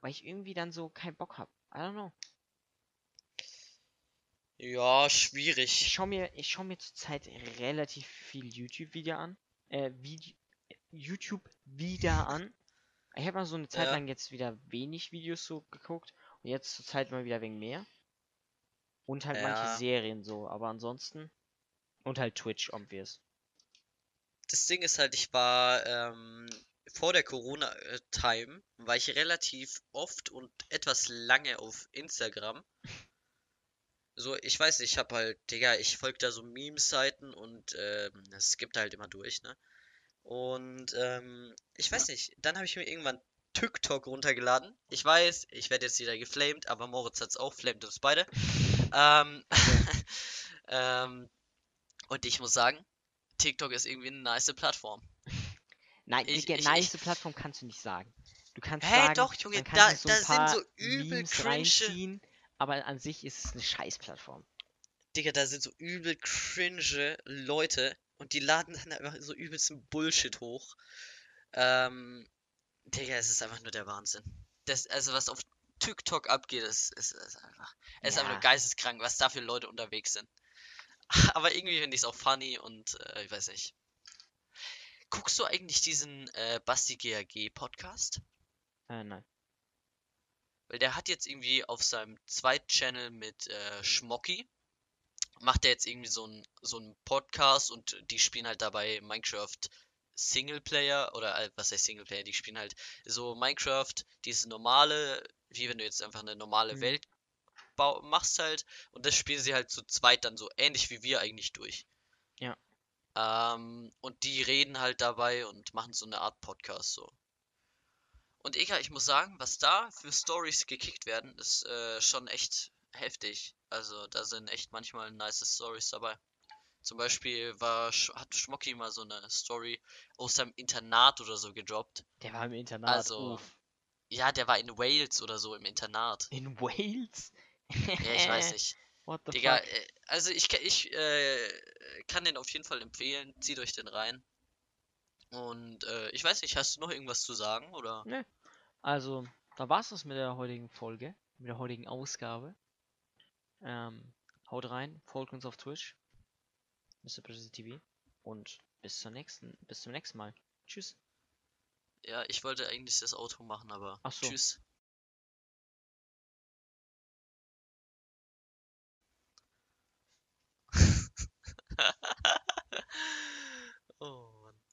Speaker 1: Weil ich irgendwie dann so keinen Bock habe. I don't know.
Speaker 2: Ja,
Speaker 1: Ich
Speaker 2: schwierig.
Speaker 1: schaue mir, ich schau mir zurzeit relativ viel YouTube-Video an. Äh, Vide YouTube wieder an. Ich habe mal so eine Zeit
Speaker 2: Ja.
Speaker 1: lang jetzt wieder wenig Videos so geguckt. Und jetzt zur Zeit mal wieder wegen mehr. Und halt manche
Speaker 2: Ja.
Speaker 1: Serien so. Aber ansonsten. Und halt Twitch, obvious.
Speaker 2: Das Ding ist halt, ich war ähm, vor der Corona-Time, war ich relativ oft und etwas lange auf Instagram. So, ich weiß nicht, ich hab halt, Digga, ich folge da so Meme-Seiten und ähm, es gibt halt immer durch, ne? Und ähm, ich weiß nicht, dann habe ich mir irgendwann TikTok runtergeladen. Ich weiß, ich werde jetzt wieder geflamed, aber Moritz hat's auch, flamed uns beide. Ähm, ähm, und ich muss sagen, TikTok ist irgendwie eine nice Plattform.
Speaker 1: Nein,
Speaker 2: Ich-
Speaker 1: Digga,
Speaker 2: ich-
Speaker 1: nice Plattform kannst du nicht sagen. Du kannst
Speaker 2: Hä,
Speaker 1: sagen,
Speaker 2: doch, Junge, da-
Speaker 1: so
Speaker 2: da sind so übel
Speaker 1: Memes
Speaker 2: cringe-
Speaker 1: aber an sich ist es eine Scheiß-Plattform.
Speaker 2: Digga, da sind so übel cringe Leute und die laden dann einfach so übelsten Bullshit hoch. Ähm, Digga, es ist einfach nur der Wahnsinn. Das, also was auf TikTok abgeht, ist, ist, ist einfach, es ist einfach
Speaker 1: Ja.
Speaker 2: nur geisteskrank, was da für Leute unterwegs sind. Aber irgendwie finde ich es auch funny und äh, ich weiß nicht. Guckst du eigentlich diesen äh, Basti GAG Podcast?
Speaker 1: Äh, nein.
Speaker 2: Weil der hat jetzt irgendwie auf seinem Zweit-Channel mit äh, Schmocki, macht er jetzt irgendwie so ein so einen Podcast und die spielen halt dabei Minecraft Singleplayer oder äh, was heißt Singleplayer, die spielen halt so Minecraft, dieses normale, wie wenn du jetzt einfach eine normale
Speaker 1: Mhm.
Speaker 2: Welt machst halt und das spielen sie halt zu zweit dann so ähnlich wie wir eigentlich durch.
Speaker 1: Ja.
Speaker 2: Ähm, und die reden halt dabei und machen so eine Art Podcast so. Und egal, ich muss sagen, was da für Stories gekickt werden, ist äh, schon echt heftig. Also da sind echt manchmal nice Stories dabei. Zum Beispiel war, hat Schmocki mal so eine Story aus seinem Internat oder so gedroppt.
Speaker 1: Der war im Internat.
Speaker 2: Also,
Speaker 1: uff.
Speaker 2: Ja, der war in Wales oder so im Internat.
Speaker 1: In Wales?
Speaker 2: Ja, ich weiß nicht.
Speaker 1: What the
Speaker 2: Digga,
Speaker 1: fuck?
Speaker 2: äh, also ich, ich äh, kann den auf jeden Fall empfehlen. Zieht euch den rein. Und äh, ich weiß nicht, hast du noch irgendwas zu sagen oder?
Speaker 1: Also, da war's das mit der heutigen Folge, mit der heutigen Ausgabe. Ähm, haut rein, folgt uns auf Twitch, Mr. Prezi TV und bis zur nächsten, bis zum nächsten Mal. Tschüss.
Speaker 2: Ja, ich wollte eigentlich das Auto machen, aber
Speaker 1: Ach so.
Speaker 2: tschüss.